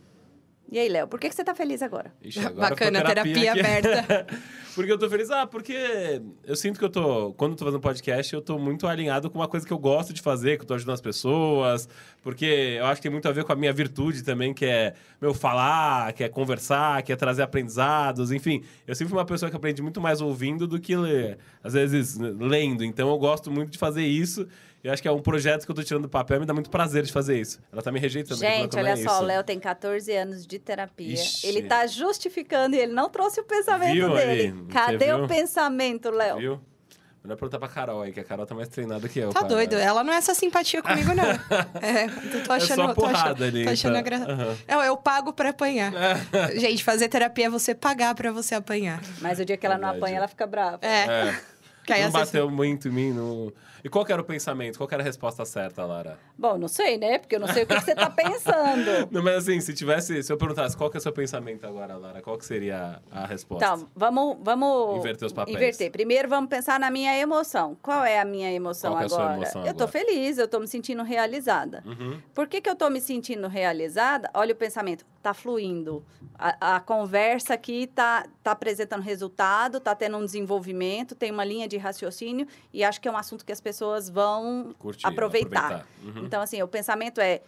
E aí, Léo, por que, que você tá feliz agora? Ixi, agora Bacana, terapia, terapia aberta. (laughs) porque eu tô feliz? Ah, porque eu sinto que eu tô... Quando eu tô fazendo podcast, eu tô muito alinhado com uma coisa que eu gosto de fazer, que eu tô ajudando as pessoas. Porque eu acho que tem muito a ver com a minha virtude também, que é, meu, falar, que é conversar, que é trazer aprendizados. Enfim, eu sempre fui uma pessoa que aprende muito mais ouvindo do que, ler, às vezes, lendo. Então, eu gosto muito de fazer isso. Eu acho que é um projeto que eu tô tirando do papel, me dá muito prazer de fazer isso. Ela tá me rejeitando. Gente, olha é só, isso. o Léo tem 14 anos de terapia. Ixi. Ele tá justificando e ele não trouxe o pensamento viu dele. Ali? Cadê o pensamento, Léo? Viu? Melhor perguntar pra Carol aí, que a Carol tá mais treinada que eu. Tá cara. doido. Ela não é essa simpatia comigo, não. (laughs) é, tô achando, é só porrada tô achando, ali. Tô achando tá. gra... uhum. Não, eu pago pra apanhar. (laughs) Gente, fazer terapia é você pagar pra você apanhar. Mas o dia que ela não apanha, ela fica brava. É. é. Que não bateu muito em mim. No... E qual era o pensamento? Qual era a resposta certa, Lara? Bom, não sei, né? Porque eu não sei o que, que você está pensando. (laughs) Não, mas assim, se tivesse... Se eu perguntasse qual que é o seu pensamento agora, Lara, qual que seria a resposta? Então, vamos... vamos Inverter os papéis. Inverter. Primeiro, vamos pensar na minha emoção. Qual é a minha emoção qual agora? É a sua emoção eu estou feliz, eu estou me sentindo realizada. Uhum. Por que, que eu estou me sentindo realizada? Olha o pensamento. Está fluindo. A, a, conversa aqui está tá apresentando resultado, está tendo um desenvolvimento, tem uma linha de raciocínio e acho que é um assunto que as pessoas vão Curtir, aproveitar. aproveitar. Uhum. Então, assim, o pensamento é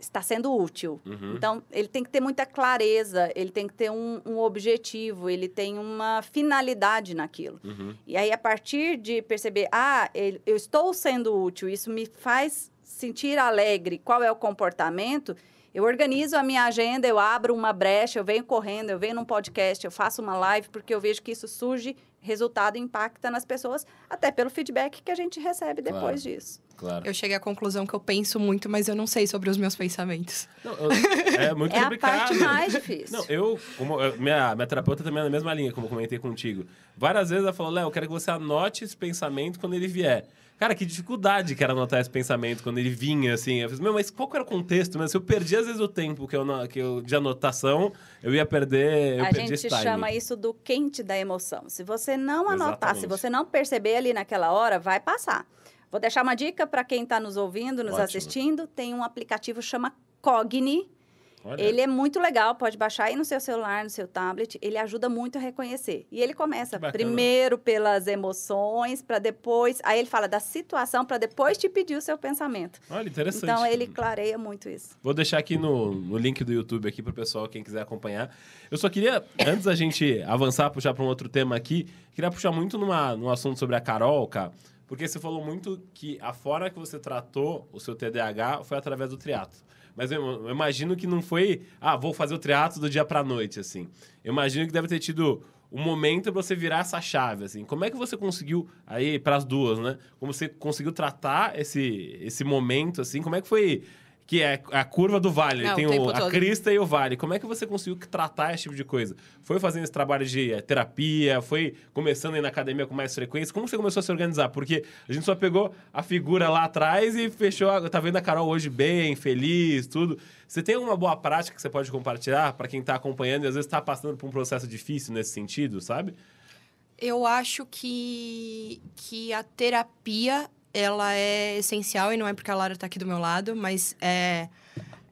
está sendo útil. Uhum. Então, ele tem que ter muita clareza, ele tem que ter um, um objetivo, ele tem uma finalidade naquilo. Uhum. E aí, a partir de perceber, ah, ele, eu estou sendo útil, isso me faz sentir alegre, qual é o comportamento, eu organizo a minha agenda, eu abro uma brecha, eu venho correndo, eu venho num podcast, eu faço uma live, porque eu vejo que isso surge resultado impacta nas pessoas, até pelo feedback que a gente recebe depois Claro. disso. Claro. Eu cheguei à conclusão que eu penso muito, mas eu não sei sobre os meus pensamentos. Não, eu- é (laughs) muito É a complicado. parte mais difícil. Não, eu, como eu- minha, minha terapeuta também é na mesma linha, como eu comentei contigo. Várias vezes ela falou, Léo, eu quero que você anote esse pensamento quando ele vier. Cara, que dificuldade que era anotar esse pensamento quando ele vinha, assim. Eu falei, meu, mas qual era o contexto? Mas se eu perdi, às vezes, o tempo que eu, que eu, de anotação, eu ia perder, eu a gente chama isso do quente da emoção. Se você não anotar, se Exatamente. você não perceber ali naquela hora, vai passar. Vou deixar uma dica para quem está nos ouvindo, nos Ótimo. assistindo. Tem um aplicativo chama Cogni. Olha, Ele é muito legal, pode baixar aí no seu celular, no seu tablet. Ele ajuda muito a reconhecer. E ele começa primeiro pelas emoções, para depois. Aí ele fala da situação, para depois te pedir o seu pensamento. olha, interessante. Então ele clareia muito isso. Vou deixar aqui no, no link do YouTube aqui pro pessoal, quem quiser acompanhar. Eu só queria, antes da gente avançar, puxar para um outro tema aqui, queria puxar muito numa, num assunto sobre a Carol, cara, porque você falou muito que a forma que você tratou o seu TDAH foi através do triatlo. Mas eu, imagino que não foi, ah, vou fazer o triatlo do dia pra noite, assim. Eu imagino que deve ter tido um momento pra você virar essa chave, assim. Como é que você conseguiu, aí, pras duas, né? Como você conseguiu tratar esse, esse momento, assim? Como é que foi que é a curva do vale, Não, tem o o- a crista e o vale. Como é que você conseguiu tratar esse tipo de coisa? Foi fazendo esse trabalho de eh, terapia? Foi começando a ir na academia com mais frequência? Como você começou a se organizar? Porque a gente só pegou a figura lá atrás e fechou. a- Tá vendo a Carol hoje bem, feliz, tudo. Você tem alguma boa prática que você pode compartilhar para quem tá acompanhando e às vezes tá passando por um processo difícil nesse sentido, sabe? Eu acho que, que a terapia ela é essencial e não é porque a Lara tá aqui do meu lado, mas é,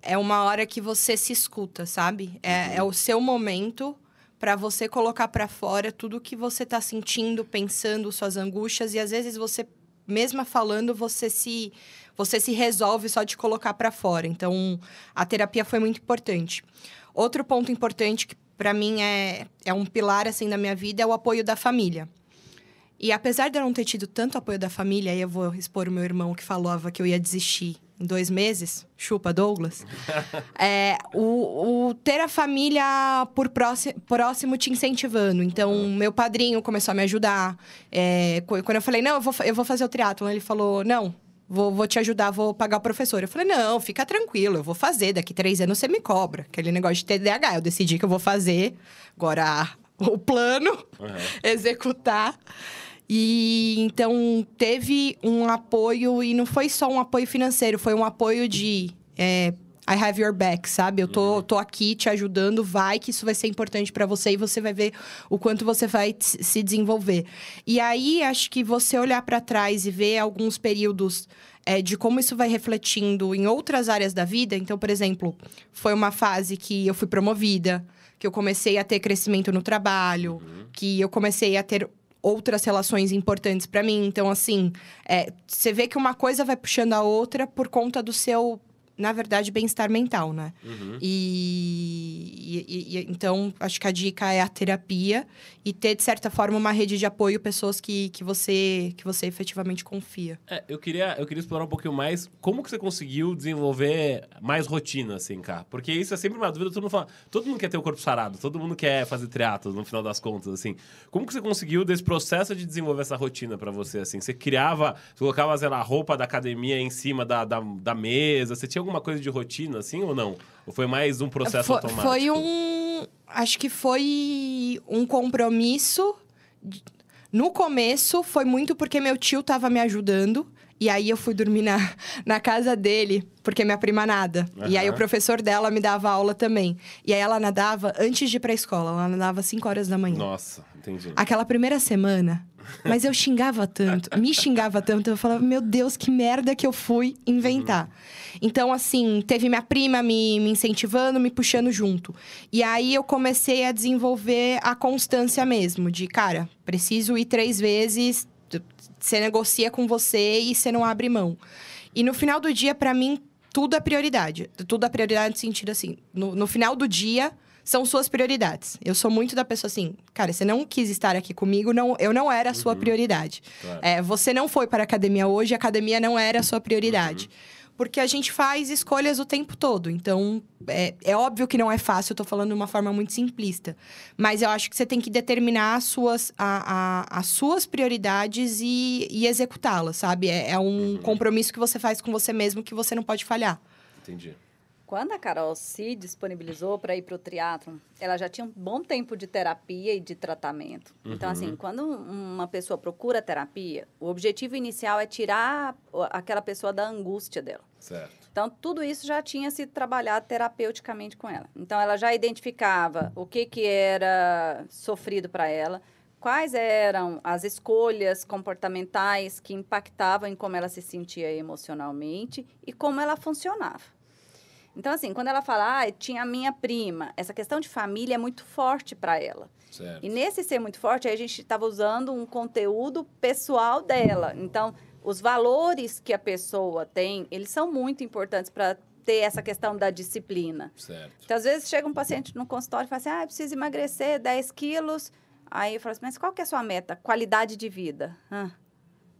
é uma hora que você se escuta, sabe? É, é o seu momento para você colocar para fora tudo que você tá sentindo, pensando, suas angústias e às vezes você mesma falando você se você se resolve só de colocar para fora. Então, a terapia foi muito importante. Outro ponto importante que para mim é, é um pilar assim da minha vida é o apoio da família. E apesar de eu não ter tido tanto apoio da família, aí eu vou expor o meu irmão que falava que eu ia desistir em dois meses, chupa Douglas. (laughs) é, o, o ter a família por próximo, próximo te incentivando. Então, meu padrinho começou a me ajudar. É, qu- quando eu falei, não, eu vou, eu vou fazer o triatlon, ele falou, não, vou, vou te ajudar, vou pagar o professor. Eu falei, não, fica tranquilo, eu vou fazer, daqui três anos você me cobra. Aquele negócio de TDAH, eu decidi que eu vou fazer. Agora, o plano, Uhum. (laughs) executar. E então teve um apoio, e não foi só um apoio financeiro, foi um apoio de é, I have your back, sabe? Eu tô, tô aqui te ajudando, vai que isso vai ser importante pra você e você vai ver o quanto você vai se desenvolver. E aí acho que você olhar pra trás e ver alguns períodos é, de como isso vai refletindo em outras áreas da vida. Então, por exemplo, foi uma fase que eu fui promovida, que eu comecei a ter crescimento no trabalho, que eu comecei a ter outras relações importantes pra mim. Então, assim, é, você vê que uma coisa vai puxando a outra por conta do seu, na verdade, bem-estar mental, né? Uhum. E, e- e- então acho que a dica é a terapia e ter de certa forma uma rede de apoio pessoas que, que você que você efetivamente confia. É, eu queria, eu queria explorar um pouquinho mais como que você conseguiu desenvolver mais rotina, assim, cara. Porque isso é sempre uma dúvida, todo mundo fala, todo mundo quer ter o corpo sarado, todo mundo quer fazer triatlos no final das contas, assim. Como que você conseguiu desse processo de desenvolver essa rotina pra você, assim? Você criava, você colocava, sei lá, a roupa da academia em cima da, da, da mesa, você tinha alguma coisa de rotina, assim, ou não? Ou foi mais um processo foi, automático? foi um acho que foi um compromisso no começo foi muito porque meu tio tava me ajudando e aí eu fui dormir na, (laughs) na casa dele, porque minha prima nada. E aí o professor dela me dava aula também. E aí ela nadava antes de ir pra escola, ela nadava às 5 horas da manhã. Nossa, entendi. Aquela primeira semana. Mas eu xingava tanto, me xingava tanto, eu falava, meu Deus, que merda que eu fui inventar. Então, assim, teve minha prima me, me incentivando, me puxando junto. E aí eu comecei a desenvolver a constância mesmo, de, cara, preciso ir três vezes, você negocia com você e você não abre mão. E no final do dia, pra mim, tudo é prioridade. Tudo é prioridade no sentido assim, no, no final do dia são suas prioridades. Eu sou muito da pessoa assim, cara, você não quis estar aqui comigo, não, eu não era a sua prioridade. Claro. É, você não foi para a academia hoje, a academia não era a sua prioridade. porque a gente faz escolhas o tempo todo. Então, é, é óbvio que não é fácil, eu tô falando de uma forma muito simplista. Mas eu acho que você tem que determinar as suas, a, a, as suas prioridades e, e executá-las, sabe? É, é um Uhum. compromisso que você faz com você mesmo que você não pode falhar. Entendi. Quando a Carol se disponibilizou para ir para o triatlon, ela já tinha um bom tempo de terapia e de tratamento. Então, assim, quando uma pessoa procura terapia, o objetivo inicial é tirar aquela pessoa da angústia dela. Certo. Então, tudo isso já tinha sido trabalhado terapeuticamente com ela. Então, ela já identificava o que, que era sofrido para ela, quais eram as escolhas comportamentais que impactavam em como ela se sentia emocionalmente e como ela funcionava. Então, assim, quando ela fala, ah, tinha a minha prima, essa questão de família é muito forte para ela. Certo. E nesse ser muito forte, a gente estava usando um conteúdo pessoal dela. Então, os valores que a pessoa tem, eles são muito importantes para ter essa questão da disciplina. Certo. Então, às vezes, chega um paciente no consultório e fala assim, ah, eu preciso emagrecer 10 quilos. Aí eu falo assim, mas qual que é a sua meta? Qualidade de vida. Ah,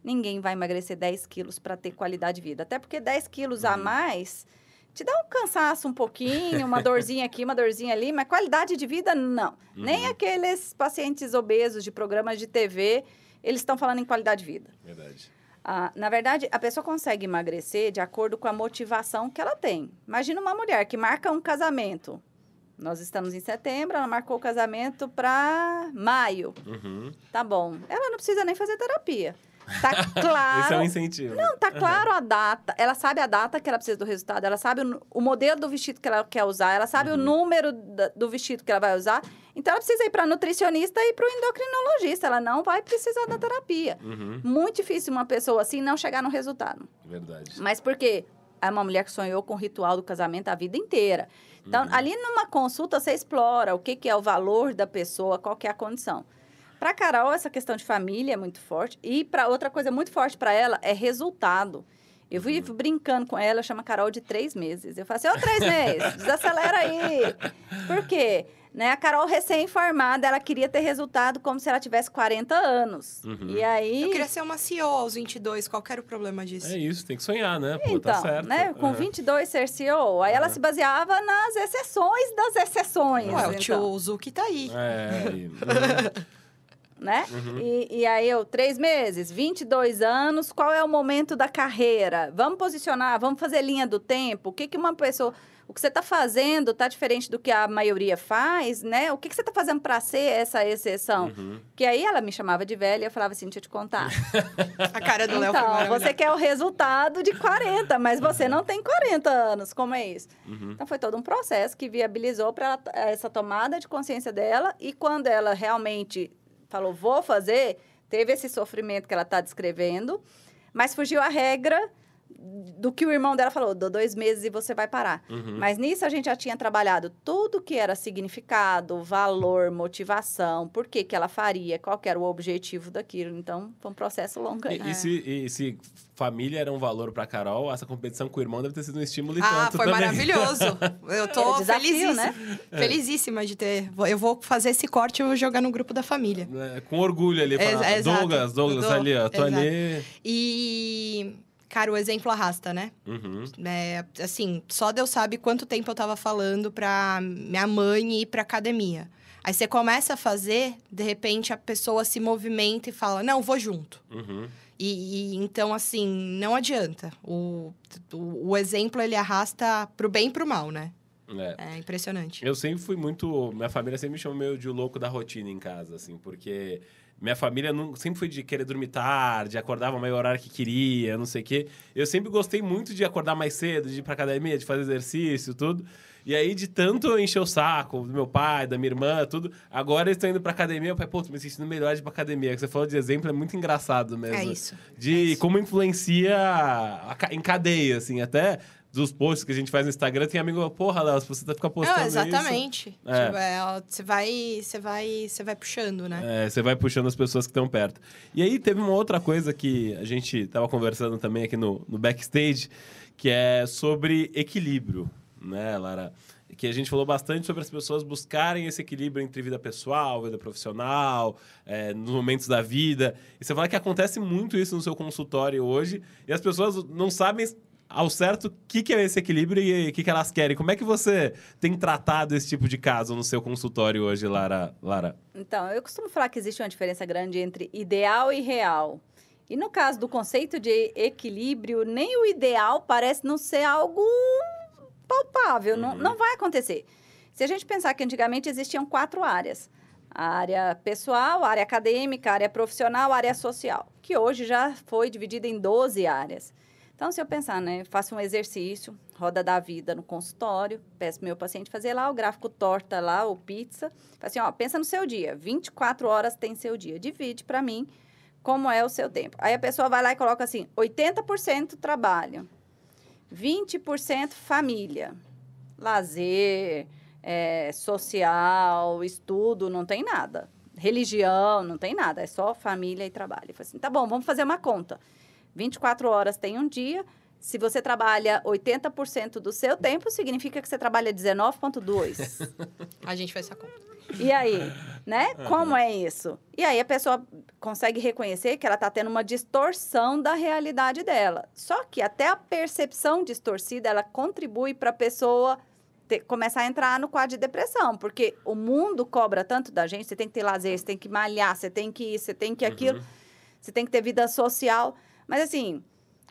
ninguém vai emagrecer 10 quilos para ter qualidade de vida. Até porque 10 quilos a mais te dá um cansaço um pouquinho, uma dorzinha aqui, uma dorzinha ali, mas qualidade de vida, não. Nem aqueles pacientes obesos de programas de TV, eles estão falando em qualidade de vida. Verdade. Ah, na verdade, a pessoa consegue emagrecer de acordo com a motivação que ela tem. Imagina uma mulher que marca um casamento. Nós estamos em setembro, ela marcou o casamento para maio. Uhum. Tá bom. Ela não precisa nem fazer terapia. Tá (laughs) Esse é um claro. incentivo. Não, tá claro a data. Ela sabe a data que ela precisa do resultado. Ela sabe o, o modelo do vestido que ela quer usar. Ela sabe o número da- do vestido que ela vai usar. Então, ela precisa ir para nutricionista e para o endocrinologista. Ela não vai precisar da terapia. Uhum. Muito difícil uma pessoa assim não chegar no resultado. Verdade. Mas por quê? É uma mulher que sonhou com o ritual do casamento a vida inteira. Então, ali numa consulta, você explora o que, que é o valor da pessoa, qual que é a condição. Para Carol, essa questão de família é muito forte. E para outra coisa muito forte para ela é resultado. Eu vivo brincando com ela, chama Carol de três meses. Eu falo assim, ô, três (laughs) meses, desacelera aí. Por quê? Né? A Carol recém-formada, ela queria ter resultado como se ela tivesse 40 anos. Uhum. E aí... Eu queria ser uma CEO aos 22, qual que era o problema disso? É isso, tem que sonhar, né? Pô, Então, tá certo. né? Com Uhum. 22 ser CEO, aí ela Aham. se baseava nas exceções das exceções. Ué, o então, tio Zuki tá aí. É, (laughs) aí. Uhum. né? E, e aí eu, três meses, 22 anos, qual é o momento da carreira? Vamos posicionar, vamos fazer linha do tempo. O que, que uma pessoa. O que você está fazendo está diferente do que a maioria faz, né? O que, que você está fazendo para ser essa exceção? Uhum. Que aí ela me chamava de velha e eu falava assim: deixa eu te contar. (laughs) A cara do Léo foi Então, você quer o resultado de 40, mas você não tem 40 anos. Como é isso? Uhum. Então, foi todo um processo que viabilizou para essa tomada de consciência dela. E quando ela realmente falou, vou fazer, teve esse sofrimento que ela está descrevendo, mas fugiu a regra do que o irmão dela falou, dou dois meses e você vai parar. Uhum. Mas nisso a gente já tinha trabalhado tudo que era significado, valor, motivação, por que, que ela faria, qual que era o objetivo daquilo. Então, foi um processo longo. E, e se, e se família era um valor pra Carol, essa competição com o irmão deve ter sido um estímulo e Ah, tanto foi também. maravilhoso. Eu tô É desafio, felizíssima. né? Felizíssima de ter. Vou- Eu vou fazer esse corte e vou jogar no grupo da família. É, com orgulho ali, Ex- exato. Douglas, Douglas, Dou- ali, ó, tô exato. ali. E, cara, o exemplo arrasta, né? Uhum. É, assim, só Deus sabe quanto tempo eu tava falando pra minha mãe ir pra academia. Aí você começa a fazer, de repente a pessoa se movimenta e fala: Não, vou junto. Uhum. E, e, então, assim, não adianta. O, o, o exemplo ele arrasta pro bem e pro mal, né? É. É impressionante. Eu sempre fui muito. Minha família sempre me chamou meio de louco da rotina em casa, assim, porque minha família não, sempre foi de querer dormir tarde, acordava o maior horário que queria, não sei o quê. Eu sempre gostei muito de acordar mais cedo, de ir pra academia, de fazer exercício, tudo. E aí, de tanto eu encher o saco do meu pai, da minha irmã, tudo, agora eles estão indo pra academia. Eu pai, pô, tô me sentindo melhor de ir pra academia. O que você falou de exemplo é muito engraçado mesmo. É isso. De É isso. como influencia a em cadeia, assim, até dos posts que a gente faz no Instagram, tem amigo, porra, Léo, se você tá ficar postando Não, isso... exatamente. É. Tipo, é, Você vai, você vai, você vai puxando, né? É, você vai puxando as pessoas que estão perto. E aí teve uma outra coisa que a gente tava conversando também aqui no, no backstage, que é sobre equilíbrio, né, Lara? Que a gente falou bastante sobre as pessoas buscarem esse equilíbrio entre vida pessoal, vida profissional, é, nos momentos da vida. E você fala que acontece muito isso no seu consultório hoje, e as pessoas não sabem ao certo o que, que é esse equilíbrio e o que, que elas querem. Como é que você tem tratado esse tipo de caso no seu consultório hoje, Lara? Lara? Então, eu costumo falar que existe uma diferença grande entre ideal e real. E no caso do conceito de equilíbrio, nem o ideal parece não ser algo palpável, uhum. não, não vai acontecer. Se a gente pensar que antigamente existiam quatro áreas: a área pessoal, a área acadêmica, a área profissional, a área social, que hoje já foi dividida em 12 áreas. Então, se eu pensar, né, faço um exercício, roda da vida no consultório, peço meu paciente fazer lá o gráfico torta lá, ou pizza, assim, ó, pensa no seu dia, 24 horas tem seu dia, divide para mim como é o seu tempo. Aí a pessoa vai lá e coloca assim, 80% trabalho, 20% família, lazer, é, social, estudo, não tem nada. Religião, não tem nada, é só família e trabalho. Eu assim, tá bom, vamos fazer uma conta. 24 horas tem um dia. Se você trabalha 80% do seu tempo, significa que você trabalha 19,2. a gente faz essa conta. E aí, né? Como é isso? E aí a pessoa consegue reconhecer que ela está tendo uma distorção da realidade dela. Só que até a percepção distorcida, ela contribui para a pessoa ter, começar a entrar no quadro de depressão, porque o mundo cobra tanto da gente, você tem que ter lazer, você tem que malhar, você tem que isso, você tem que aquilo, uhum. você tem que ter vida social. Mas assim,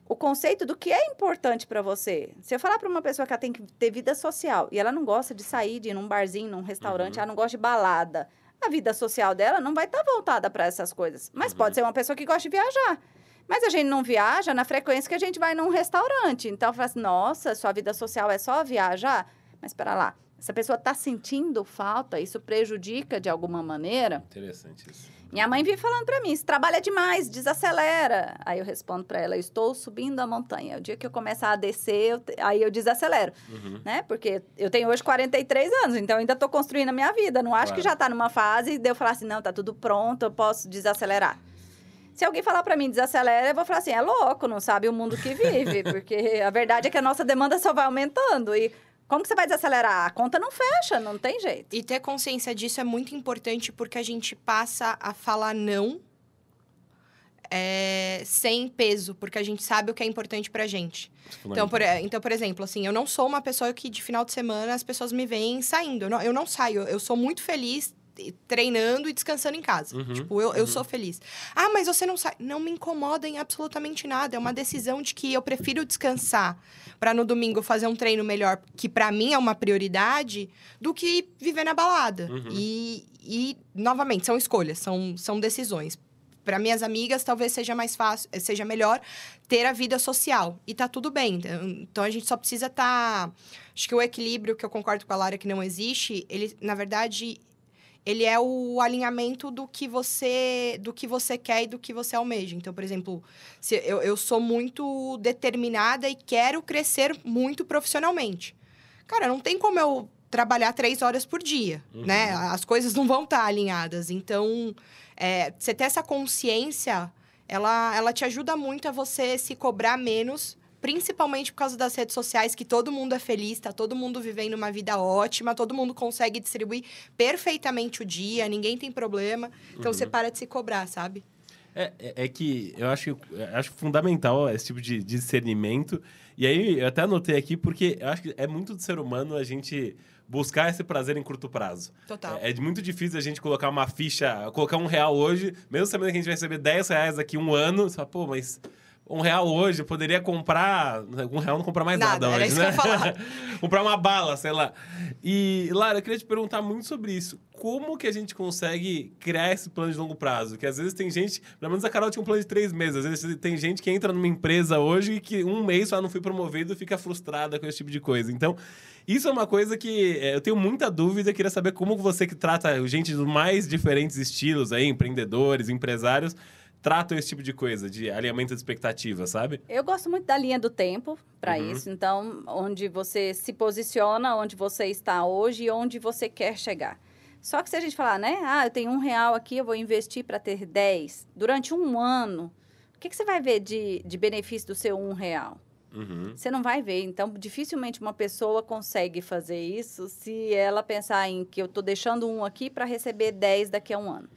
o conceito do que é importante para você. Se eu falar para uma pessoa que ela tem que ter vida social e ela não gosta de sair, de ir num barzinho, num restaurante, uhum. ela não gosta de balada, a vida social dela não vai estar tá voltada para essas coisas. Mas uhum. pode ser uma pessoa que gosta de viajar. Mas a gente não viaja na frequência que a gente vai num restaurante. Então, fala assim, nossa, sua vida social é só viajar? Mas espera lá, essa pessoa está sentindo falta, isso prejudica de alguma maneira? Interessante isso. Minha mãe vive falando para mim, se trabalha demais, desacelera. Aí eu respondo para ela, estou subindo a montanha. O dia que eu começar a descer, eu aí eu desacelero, uhum. né? Porque eu tenho hoje 43 anos, então ainda estou construindo a minha vida. Não acho claro. que já está numa fase de eu falar assim, não, tá tudo pronto, eu posso desacelerar. Se alguém falar para mim desacelera, eu vou falar assim, é louco, não sabe o mundo que vive, (laughs) porque a verdade é que a nossa demanda só vai aumentando e como que você vai desacelerar? A conta não fecha, não tem jeito. E ter consciência disso é muito importante porque a gente passa a falar não é, sem peso, porque a gente sabe o que é importante pra gente. Então por, então, por exemplo, assim, eu não sou uma pessoa que de final de semana as pessoas me veem saindo. Eu não, eu não saio, eu sou muito feliz treinando e descansando em casa. Uhum, tipo, eu, uhum. eu sou feliz. Ah, mas você não sai. Não me incomoda em absolutamente nada. É uma decisão de que eu prefiro descansar para no domingo fazer um treino melhor, que para mim é uma prioridade, do que viver na balada. Uhum. E, e, novamente, são escolhas, são, são decisões. Para minhas amigas, talvez seja mais fácil, seja melhor ter a vida social. E tá tudo bem. Então a gente só precisa estar. Tá... Acho que o equilíbrio, que eu concordo com a Lara que não existe, ele, na verdade, ele é o alinhamento do que você do que você quer e do que você almeja. Então, por exemplo, se eu, eu sou muito determinada e quero crescer muito profissionalmente. Cara, não tem como eu trabalhar três horas por dia, uhum. né? As coisas não vão estar alinhadas. Então, é, você ter essa consciência, ela, ela te ajuda muito a você se cobrar menos principalmente por causa das redes sociais, que todo mundo é feliz, tá todo mundo vivendo uma vida ótima, todo mundo consegue distribuir perfeitamente o dia, ninguém tem problema. Então uhum. você para de se cobrar, sabe? É, é, é que eu acho, eu acho fundamental esse tipo de discernimento. E aí, eu até anotei aqui, porque eu acho que é muito do ser humano a gente buscar esse prazer em curto prazo. Total. É, é muito difícil a gente colocar uma ficha, colocar um real hoje, mesmo sabendo que a gente vai receber 10 reais daqui um ano, você fala, pô, mas um real hoje, eu poderia comprar. Um real não compra mais nada, nada hoje, né? (laughs) comprar uma bala, sei lá. E, Lara, eu queria te perguntar muito sobre isso. Como que a gente consegue criar esse plano de longo prazo? Que às vezes tem gente, pelo menos a Carol tinha um plano de três meses. Às vezes tem gente que entra numa empresa hoje e que um mês só não foi promovido e fica frustrada com esse tipo de coisa. Então, isso é uma coisa que é, eu tenho muita dúvida. Queria saber como você que trata gente dos mais diferentes estilos aí, empreendedores, empresários tratam esse tipo de coisa, de alinhamento de expectativa, sabe? Eu gosto muito da linha do tempo para uhum. isso. Então, onde você se posiciona, onde você está hoje e onde você quer chegar. Só que se a gente falar, né? Ah, eu tenho um real aqui, eu vou investir para ter 10. Durante um ano, o que, que você vai ver de, de benefício do seu um real? Uhum. Você não vai ver. Então, dificilmente uma pessoa consegue fazer isso se ela pensar em que eu estou deixando um aqui para receber 10 daqui a um ano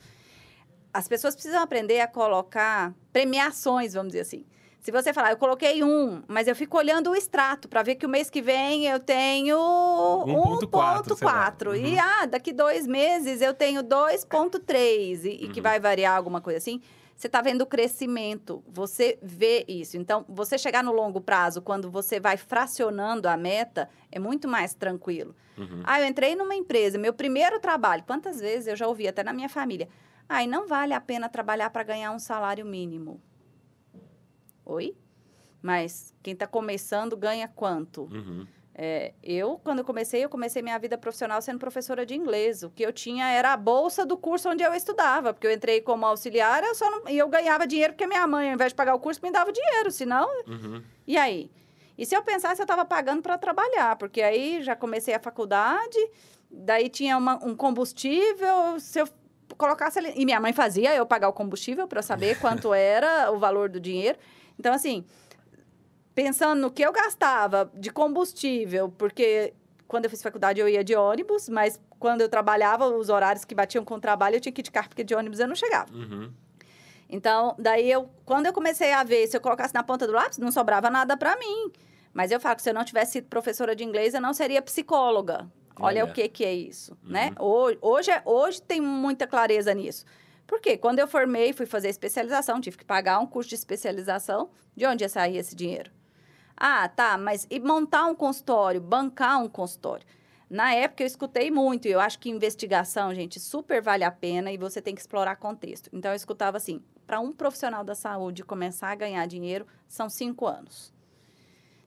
as pessoas precisam aprender a colocar premiações, vamos dizer assim. Se você falar, eu coloquei um, mas eu fico olhando o extrato para ver que o mês que vem eu tenho 1.4, sei lá. 1.4. E ah, daqui dois meses eu tenho 2.3 e, e que vai variar alguma coisa assim. Você está vendo o crescimento, você vê isso. Então, você chegar no longo prazo, quando você vai fracionando a meta, é muito mais tranquilo. Uhum. Ah, eu entrei numa empresa, meu primeiro trabalho. Quantas vezes eu já ouvi, até na minha família. Ai, não vale a pena trabalhar para ganhar um salário mínimo. Oi? Mas quem está começando ganha quanto? Uhum. É, eu, quando eu comecei, eu comecei minha vida profissional sendo professora de inglês. O que eu tinha era a bolsa do curso onde eu estudava, porque eu entrei como auxiliar eu só não- e eu ganhava dinheiro porque minha mãe, ao invés de pagar o curso, me dava dinheiro. Senão, Uhum. e aí? E se eu pensasse, eu estava pagando para trabalhar, porque aí já comecei a faculdade, daí tinha uma- um combustível, se eu colocasse ali... E minha mãe fazia eu pagar o combustível para saber (laughs) quanto era o valor do dinheiro. Então, assim, pensando no que eu gastava de combustível, porque quando eu fiz faculdade eu ia de ônibus, mas quando eu trabalhava, os horários que batiam com o trabalho, eu tinha que ir de carro, porque de ônibus eu não chegava. Uhum. Então, daí eu, quando eu comecei a ver, se eu colocasse na ponta do lápis, não sobrava nada para mim. Mas eu falo que se eu não tivesse sido professora de inglês, eu não seria psicóloga. Olha, Olha. o que que é isso, né? Hoje, hoje, é- hoje tem muita clareza nisso. Por quê? Quando eu formei, fui fazer especialização, tive que pagar um curso de especialização. De onde ia sair esse dinheiro? Ah, tá, mas e montar um consultório, bancar um consultório? Na época eu escutei muito, e eu acho que investigação, gente, super vale a pena e você tem que explorar contexto. Então eu escutava assim: para um profissional da saúde começar a ganhar dinheiro, são cinco anos.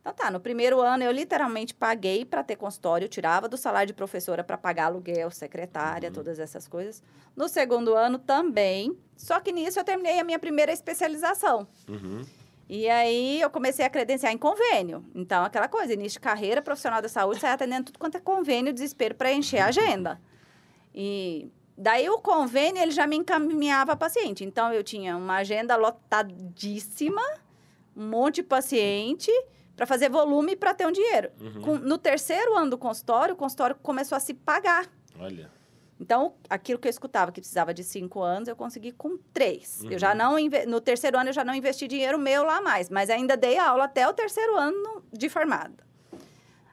Então tá, no primeiro ano eu literalmente paguei para ter consultório, eu tirava do salário de professora para pagar aluguel, secretária, todas essas coisas. No segundo ano também, só que nisso eu terminei a minha primeira especialização. Uhum. E aí eu comecei a credenciar em convênio. Então, aquela coisa, início de carreira, profissional da saúde, sai atendendo tudo quanto é convênio, desespero para encher a agenda. E daí o convênio, ele já me encaminhava paciente. Então, eu tinha uma agenda lotadíssima, um monte de paciente, para fazer volume para ter um dinheiro. Com- no terceiro ano do consultório, o consultório começou a se pagar. Olha. Então, aquilo que eu escutava que precisava de cinco anos, eu consegui com três. Eu já não inve- no terceiro ano eu já não investi dinheiro meu lá mais, mas ainda dei aula até o terceiro ano de formada.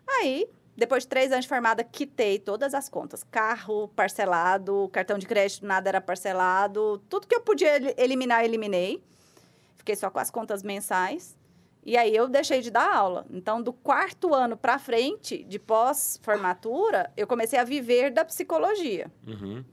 Aí, depois de três anos de formada, quitei todas as contas: carro parcelado, cartão de crédito nada era parcelado, tudo que eu podia el- eliminar, eliminei. Fiquei só com as contas mensais. E aí eu deixei de dar aula. Então, do quarto ano para frente, de pós-formatura, eu comecei a viver da psicologia. Uhum.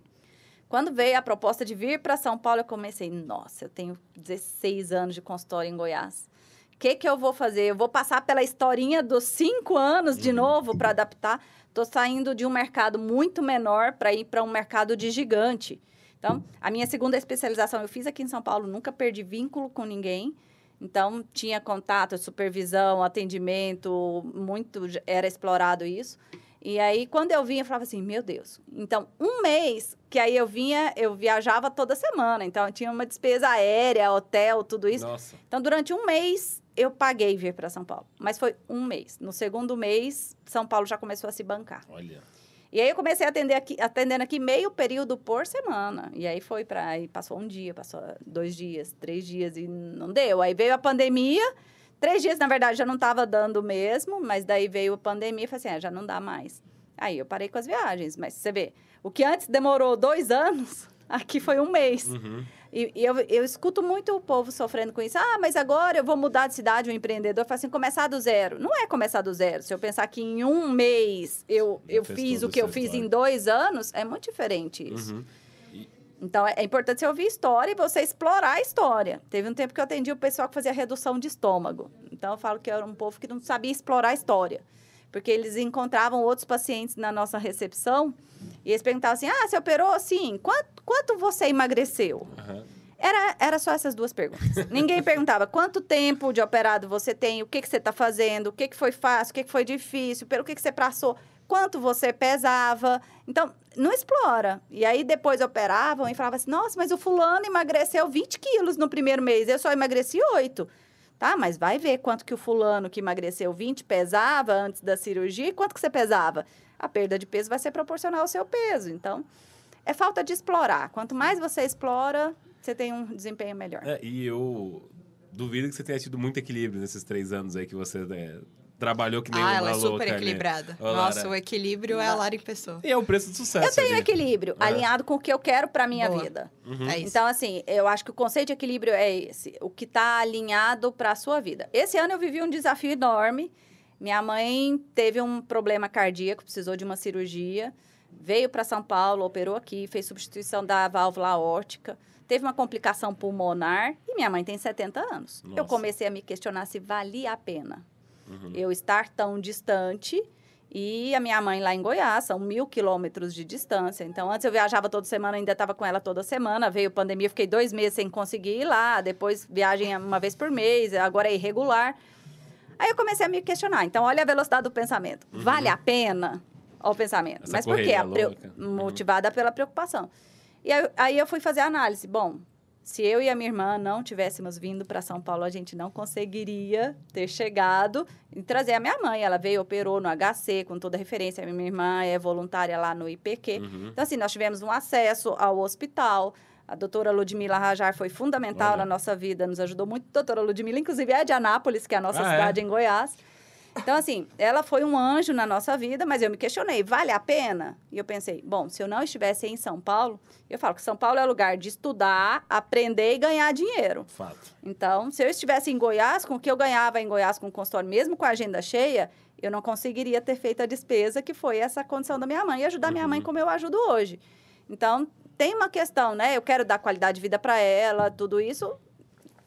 Quando veio a proposta de vir para São Paulo, eu comecei, nossa, eu tenho 16 anos de consultório em Goiás. O que, que eu vou fazer? Eu vou passar pela historinha dos cinco anos de novo para adaptar. Estou saindo de um mercado muito menor para ir para um mercado de gigante. Então, a minha segunda especialização eu fiz aqui em São Paulo, nunca perdi vínculo com ninguém. Então, tinha contato, supervisão, atendimento, muito era explorado isso. E aí, quando eu vinha, eu falava assim, meu Deus. Então, um mês que aí eu vinha, eu viajava toda semana. Então, eu tinha uma despesa aérea, hotel, tudo isso. Nossa. Então, durante um mês, eu paguei vir para São Paulo. Mas foi um mês. No segundo mês, São Paulo já começou a se bancar. Olha. E aí eu comecei a atender aqui, atendendo aqui meio período por semana. E aí foi para aí passou um dia, passou dois dias, três dias e não deu. Aí veio a pandemia. Três dias, na verdade, já não estava dando mesmo, mas daí veio a pandemia e falei assim, ah, já não dá mais. Aí eu parei com as viagens, mas você vê, o que antes demorou dois anos, (laughs) aqui foi um mês. Uhum. E, e eu, eu escuto muito o povo sofrendo com isso. Ah, mas agora eu vou mudar de cidade, um empreendedor. Fala assim, começar do zero. Não é começar do zero. Se eu pensar que em um mês eu, eu fez fiz o que eu fiz história. em dois anos, é muito diferente isso. Uhum. Então, é, é importante você ouvir história e você explorar a história. Teve um tempo que eu atendi o pessoal que fazia redução de estômago. Então, eu falo que era um povo que não sabia explorar a história. Porque eles encontravam outros pacientes na nossa recepção e eles perguntavam assim, ah, você operou? Sim. Quanto, quanto você emagreceu? Aham. Era, era só essas duas perguntas. Ninguém perguntava quanto tempo de operado você tem, o que, que você está fazendo, o que, que foi fácil, o que, que foi difícil, pelo que, que você passou, quanto você pesava. Então, não explora. E aí, depois operavam e falavam assim, nossa, mas o fulano emagreceu 20 quilos no primeiro mês, eu só emagreci 8. Tá, mas vai ver quanto que o fulano que emagreceu 20 pesava antes da cirurgia e quanto que você pesava. A perda de peso vai ser proporcional ao seu peso. Então, é falta de explorar. Quanto mais você explora, você tem um desempenho melhor. É, e eu, duvido que você tenha tido muito equilíbrio nesses três anos aí que você né, trabalhou que nem Ah, uma ela é super né? equilibrada. Ô, Nossa, Lara. o equilíbrio é a Lara em pessoa. E é o preço do sucesso. Eu tenho ali. equilíbrio, É. alinhado com o que eu quero pra minha Boa. vida. É isso. Então, assim, eu acho que o conceito de equilíbrio é esse, o que está alinhado para a sua vida. Esse ano eu vivi um desafio enorme. Minha mãe teve um problema cardíaco, precisou de uma cirurgia, veio para São Paulo, operou aqui, fez substituição da válvula aórtica, teve uma complicação pulmonar e minha mãe tem 70 anos. Eu Nossa. comecei a me questionar se valia a pena Uhum. eu estar tão distante e a minha mãe lá em Goiás, são mil quilômetros de distância. Então, antes eu viajava toda semana, ainda estava com ela toda semana. Veio pandemia, fiquei dois meses sem conseguir ir lá. Depois, viagem uma vez por mês, agora é irregular. Aí eu comecei a me questionar. Então, olha a velocidade do pensamento. Vale a pena? Olha o pensamento. Uhum. Essa Mas por quê? Uhum. Motivada pela preocupação. E aí, aí eu fui fazer a análise. Bom, se eu e a minha irmã não tivéssemos vindo para São Paulo, a gente não conseguiria ter chegado e trazer a minha mãe. Ela veio, operou no HC, com toda a referência. A minha irmã é voluntária lá no IPQ. Uhum. Então, assim, nós tivemos um acesso ao hospital. A doutora Ludmila Rajar foi fundamental Olha. na nossa vida, nos ajudou muito. A doutora Ludmila, inclusive, é de Anápolis, que é a nossa Ah, é? cidade em Goiás. Então, assim, ela foi um anjo na nossa vida, mas eu me questionei, vale a pena? E eu pensei, bom, se eu não estivesse em São Paulo, eu falo que São Paulo é lugar de estudar, aprender e ganhar dinheiro. Fato. Então, se eu estivesse em Goiás, com o que eu ganhava em Goiás com o consultório, mesmo com a agenda cheia, eu não conseguiria ter feito a despesa que foi essa condição da minha mãe e ajudar minha mãe como eu ajudo hoje. Então, tem uma questão, né? Eu quero dar qualidade de vida para ela, tudo isso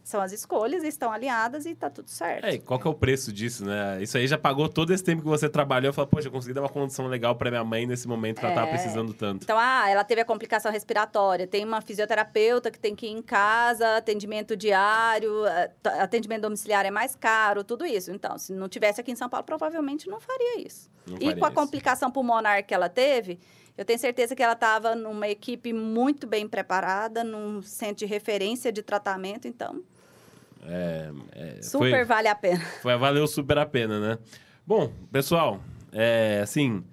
são as escolhas, estão alinhadas e tá tudo certo. É, e qual que é o preço disso, né? Isso aí já pagou todo esse tempo que você trabalhou. Falei, poxa, eu consegui dar uma condição legal pra minha mãe nesse momento que ela tava É. precisando tanto. Então, ah, ela teve a complicação respiratória, tem uma fisioterapeuta que tem que ir em casa, atendimento diário, atendimento domiciliar é mais caro, tudo isso. Então, se não tivesse aqui em São Paulo, provavelmente não faria isso. Não e faria com a isso. complicação pulmonar que ela teve, eu tenho certeza que ela estava numa equipe muito bem preparada, num centro de referência de tratamento, então, É, é, super foi- vale a pena. (laughs) Foi, valeu super a pena, né? Bom, pessoal, é, assim,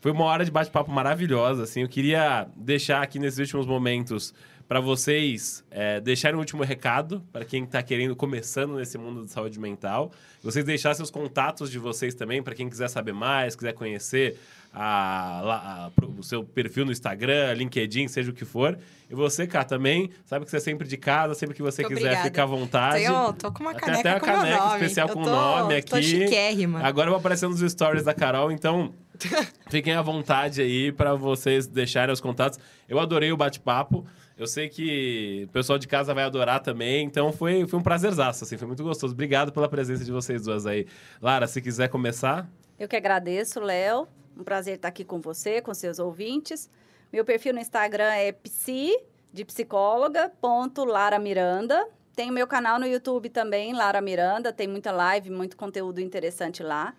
foi uma hora de bate-papo maravilhosa, assim. Eu queria deixar aqui nesses últimos momentos para vocês é, deixarem um último recado para quem está querendo, começando nesse mundo de saúde mental. Vocês deixassem os contatos de vocês também, para quem quiser saber mais, quiser conhecer a- a- pro- o seu perfil no Instagram, LinkedIn, seja o que for. E você, cá, também, sabe que você é sempre de casa, sempre que você Muito quiser, obrigada. fica à vontade. Tenho, tô com uma caneca até a meu caneca especial Eu com o tô- nome Tô aqui. chiquérrima. Agora eu vou aparecer nos stories da Carol, então (laughs) fiquem à vontade aí para vocês deixarem os contatos. Eu adorei o bate-papo. Eu sei que o pessoal de casa vai adorar também, então foi, foi um prazerzaço, assim, foi muito gostoso. Obrigado pela presença de vocês duas aí. Lara, se quiser começar. Eu que agradeço, Léo. Um prazer estar aqui com você, com seus ouvintes. Meu perfil no Instagram é psi, de psicóloga, ponto Lara Miranda. Tem o meu canal no YouTube também, Lara Miranda. Tem muita live, muito conteúdo interessante lá.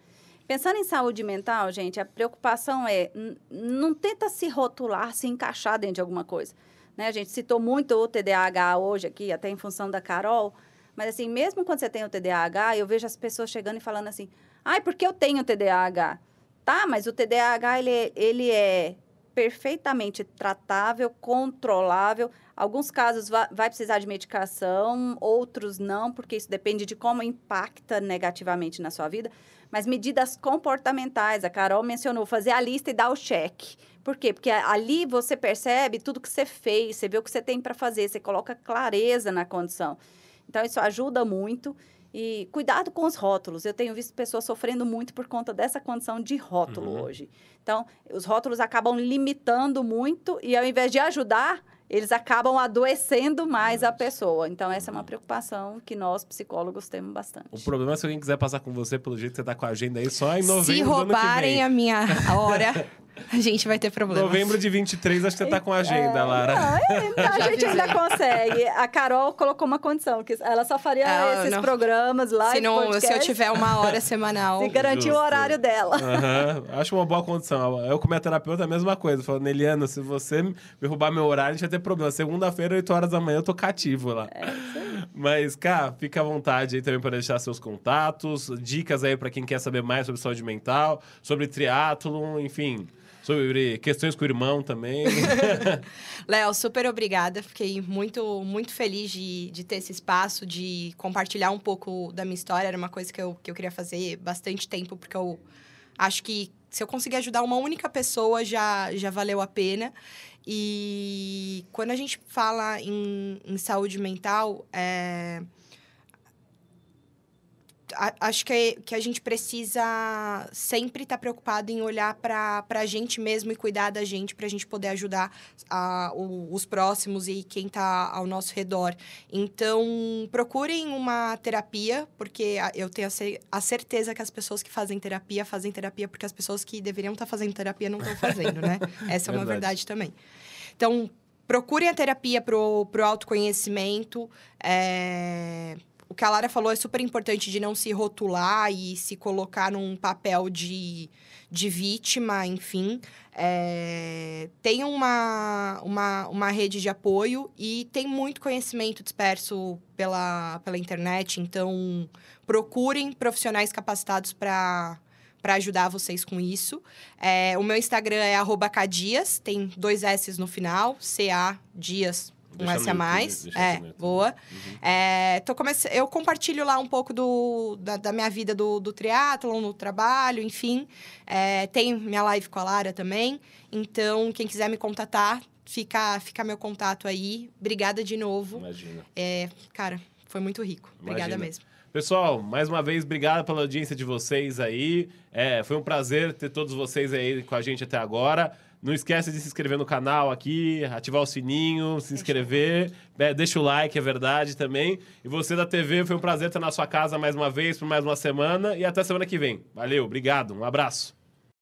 Pensando em saúde mental, gente, a preocupação é não tenta se rotular, se encaixar dentro de alguma coisa. Né? A gente citou muito o TDAH hoje aqui, até em função da Carol. Mas assim, mesmo quando você tem o TDAH, eu vejo as pessoas chegando e falando assim: ai, porque eu tenho TDAH? Tá, mas o TDAH, ele, ele é perfeitamente tratável, controlável. Alguns casos va- vai precisar de medicação, outros não, porque isso depende de como impacta negativamente na sua vida. Mas medidas comportamentais, a Carol mencionou, fazer a lista e dar o cheque. Por quê? Porque ali você percebe tudo que você fez, você vê o que você tem para fazer, você coloca clareza na condição. Então, isso ajuda muito. E cuidado com os rótulos. Eu tenho visto pessoas sofrendo muito por conta dessa condição de rótulo Uhum. hoje. Então, os rótulos acabam limitando muito e, ao invés de ajudar, eles acabam adoecendo mais a pessoa. Então, essa é uma preocupação que nós, psicólogos, temos bastante. O problema é se alguém quiser passar com você, pelo jeito que você tá com a agenda aí, só em novembro Se do ano que roubarem vem. a minha hora, (laughs) a gente vai ter problema. Novembro de 23, acho que você tá com a agenda, Lara. Não, é, (laughs) a gente ainda consegue. A Carol colocou uma condição, que ela só faria Ah, esses não. programas lá. Se, não, se eu tiver uma hora (laughs) semanal. Se garantir o Justo. horário dela. Aham, Acho uma boa condição. Eu, com minha terapeuta, é a mesma coisa. Falando, Eliana, se você me roubar meu horário, a gente vai ter problema. Segunda-feira, 8 horas da manhã, eu tô cativo lá. Mas, cá, fica à vontade aí também para deixar seus contatos, dicas aí para quem quer saber mais sobre saúde mental, sobre triatlon, enfim, sobre questões com o irmão também. (laughs) Léo, super obrigada. Fiquei muito, muito feliz de, de ter esse espaço, de compartilhar um pouco da minha história. Era uma coisa que eu, que eu queria fazer bastante tempo, porque eu acho que se eu conseguir ajudar uma única pessoa, já, já valeu a pena. E quando a gente fala em, em saúde mental, é acho que, que a gente precisa sempre estar tá preocupado em olhar para a gente mesmo e cuidar da gente para a gente poder ajudar a, o, os próximos e quem está ao nosso redor. Então, procurem uma terapia, porque eu tenho a certeza que as pessoas que fazem terapia fazem terapia porque as pessoas que deveriam estar tá fazendo terapia não estão fazendo, né? (laughs) Essa é uma verdade também. Então, procurem a terapia para o autoconhecimento. É o que a Lara falou é super importante de não se rotular e se colocar num papel de, de vítima, enfim. É, tem uma, uma, uma rede de apoio e tem muito conhecimento disperso pela, pela internet, então procurem profissionais capacitados para para ajudar vocês com isso. É, o meu Instagram é cadias, tem dois S no final, C-A Dias um S a mais. é, boa. Uhum. É, tô comece... Eu compartilho lá um pouco do, da, da minha vida do, do triatlon, no trabalho, enfim. É, tem minha live com a Lara também. Então, quem quiser me contatar, fica, fica meu contato aí. Obrigada de novo. Imagina. É, cara, foi muito rico. Obrigada Imagina. mesmo. Pessoal, mais uma vez, obrigado pela audiência de vocês aí. É, foi um prazer ter todos vocês aí com a gente até agora. Não esquece de se inscrever no canal aqui, ativar o sininho, se inscrever. É, deixa o like, é verdade também. E você da TV, foi um prazer estar na sua casa mais uma vez, por mais uma semana. E até semana que vem. Valeu, obrigado, um abraço.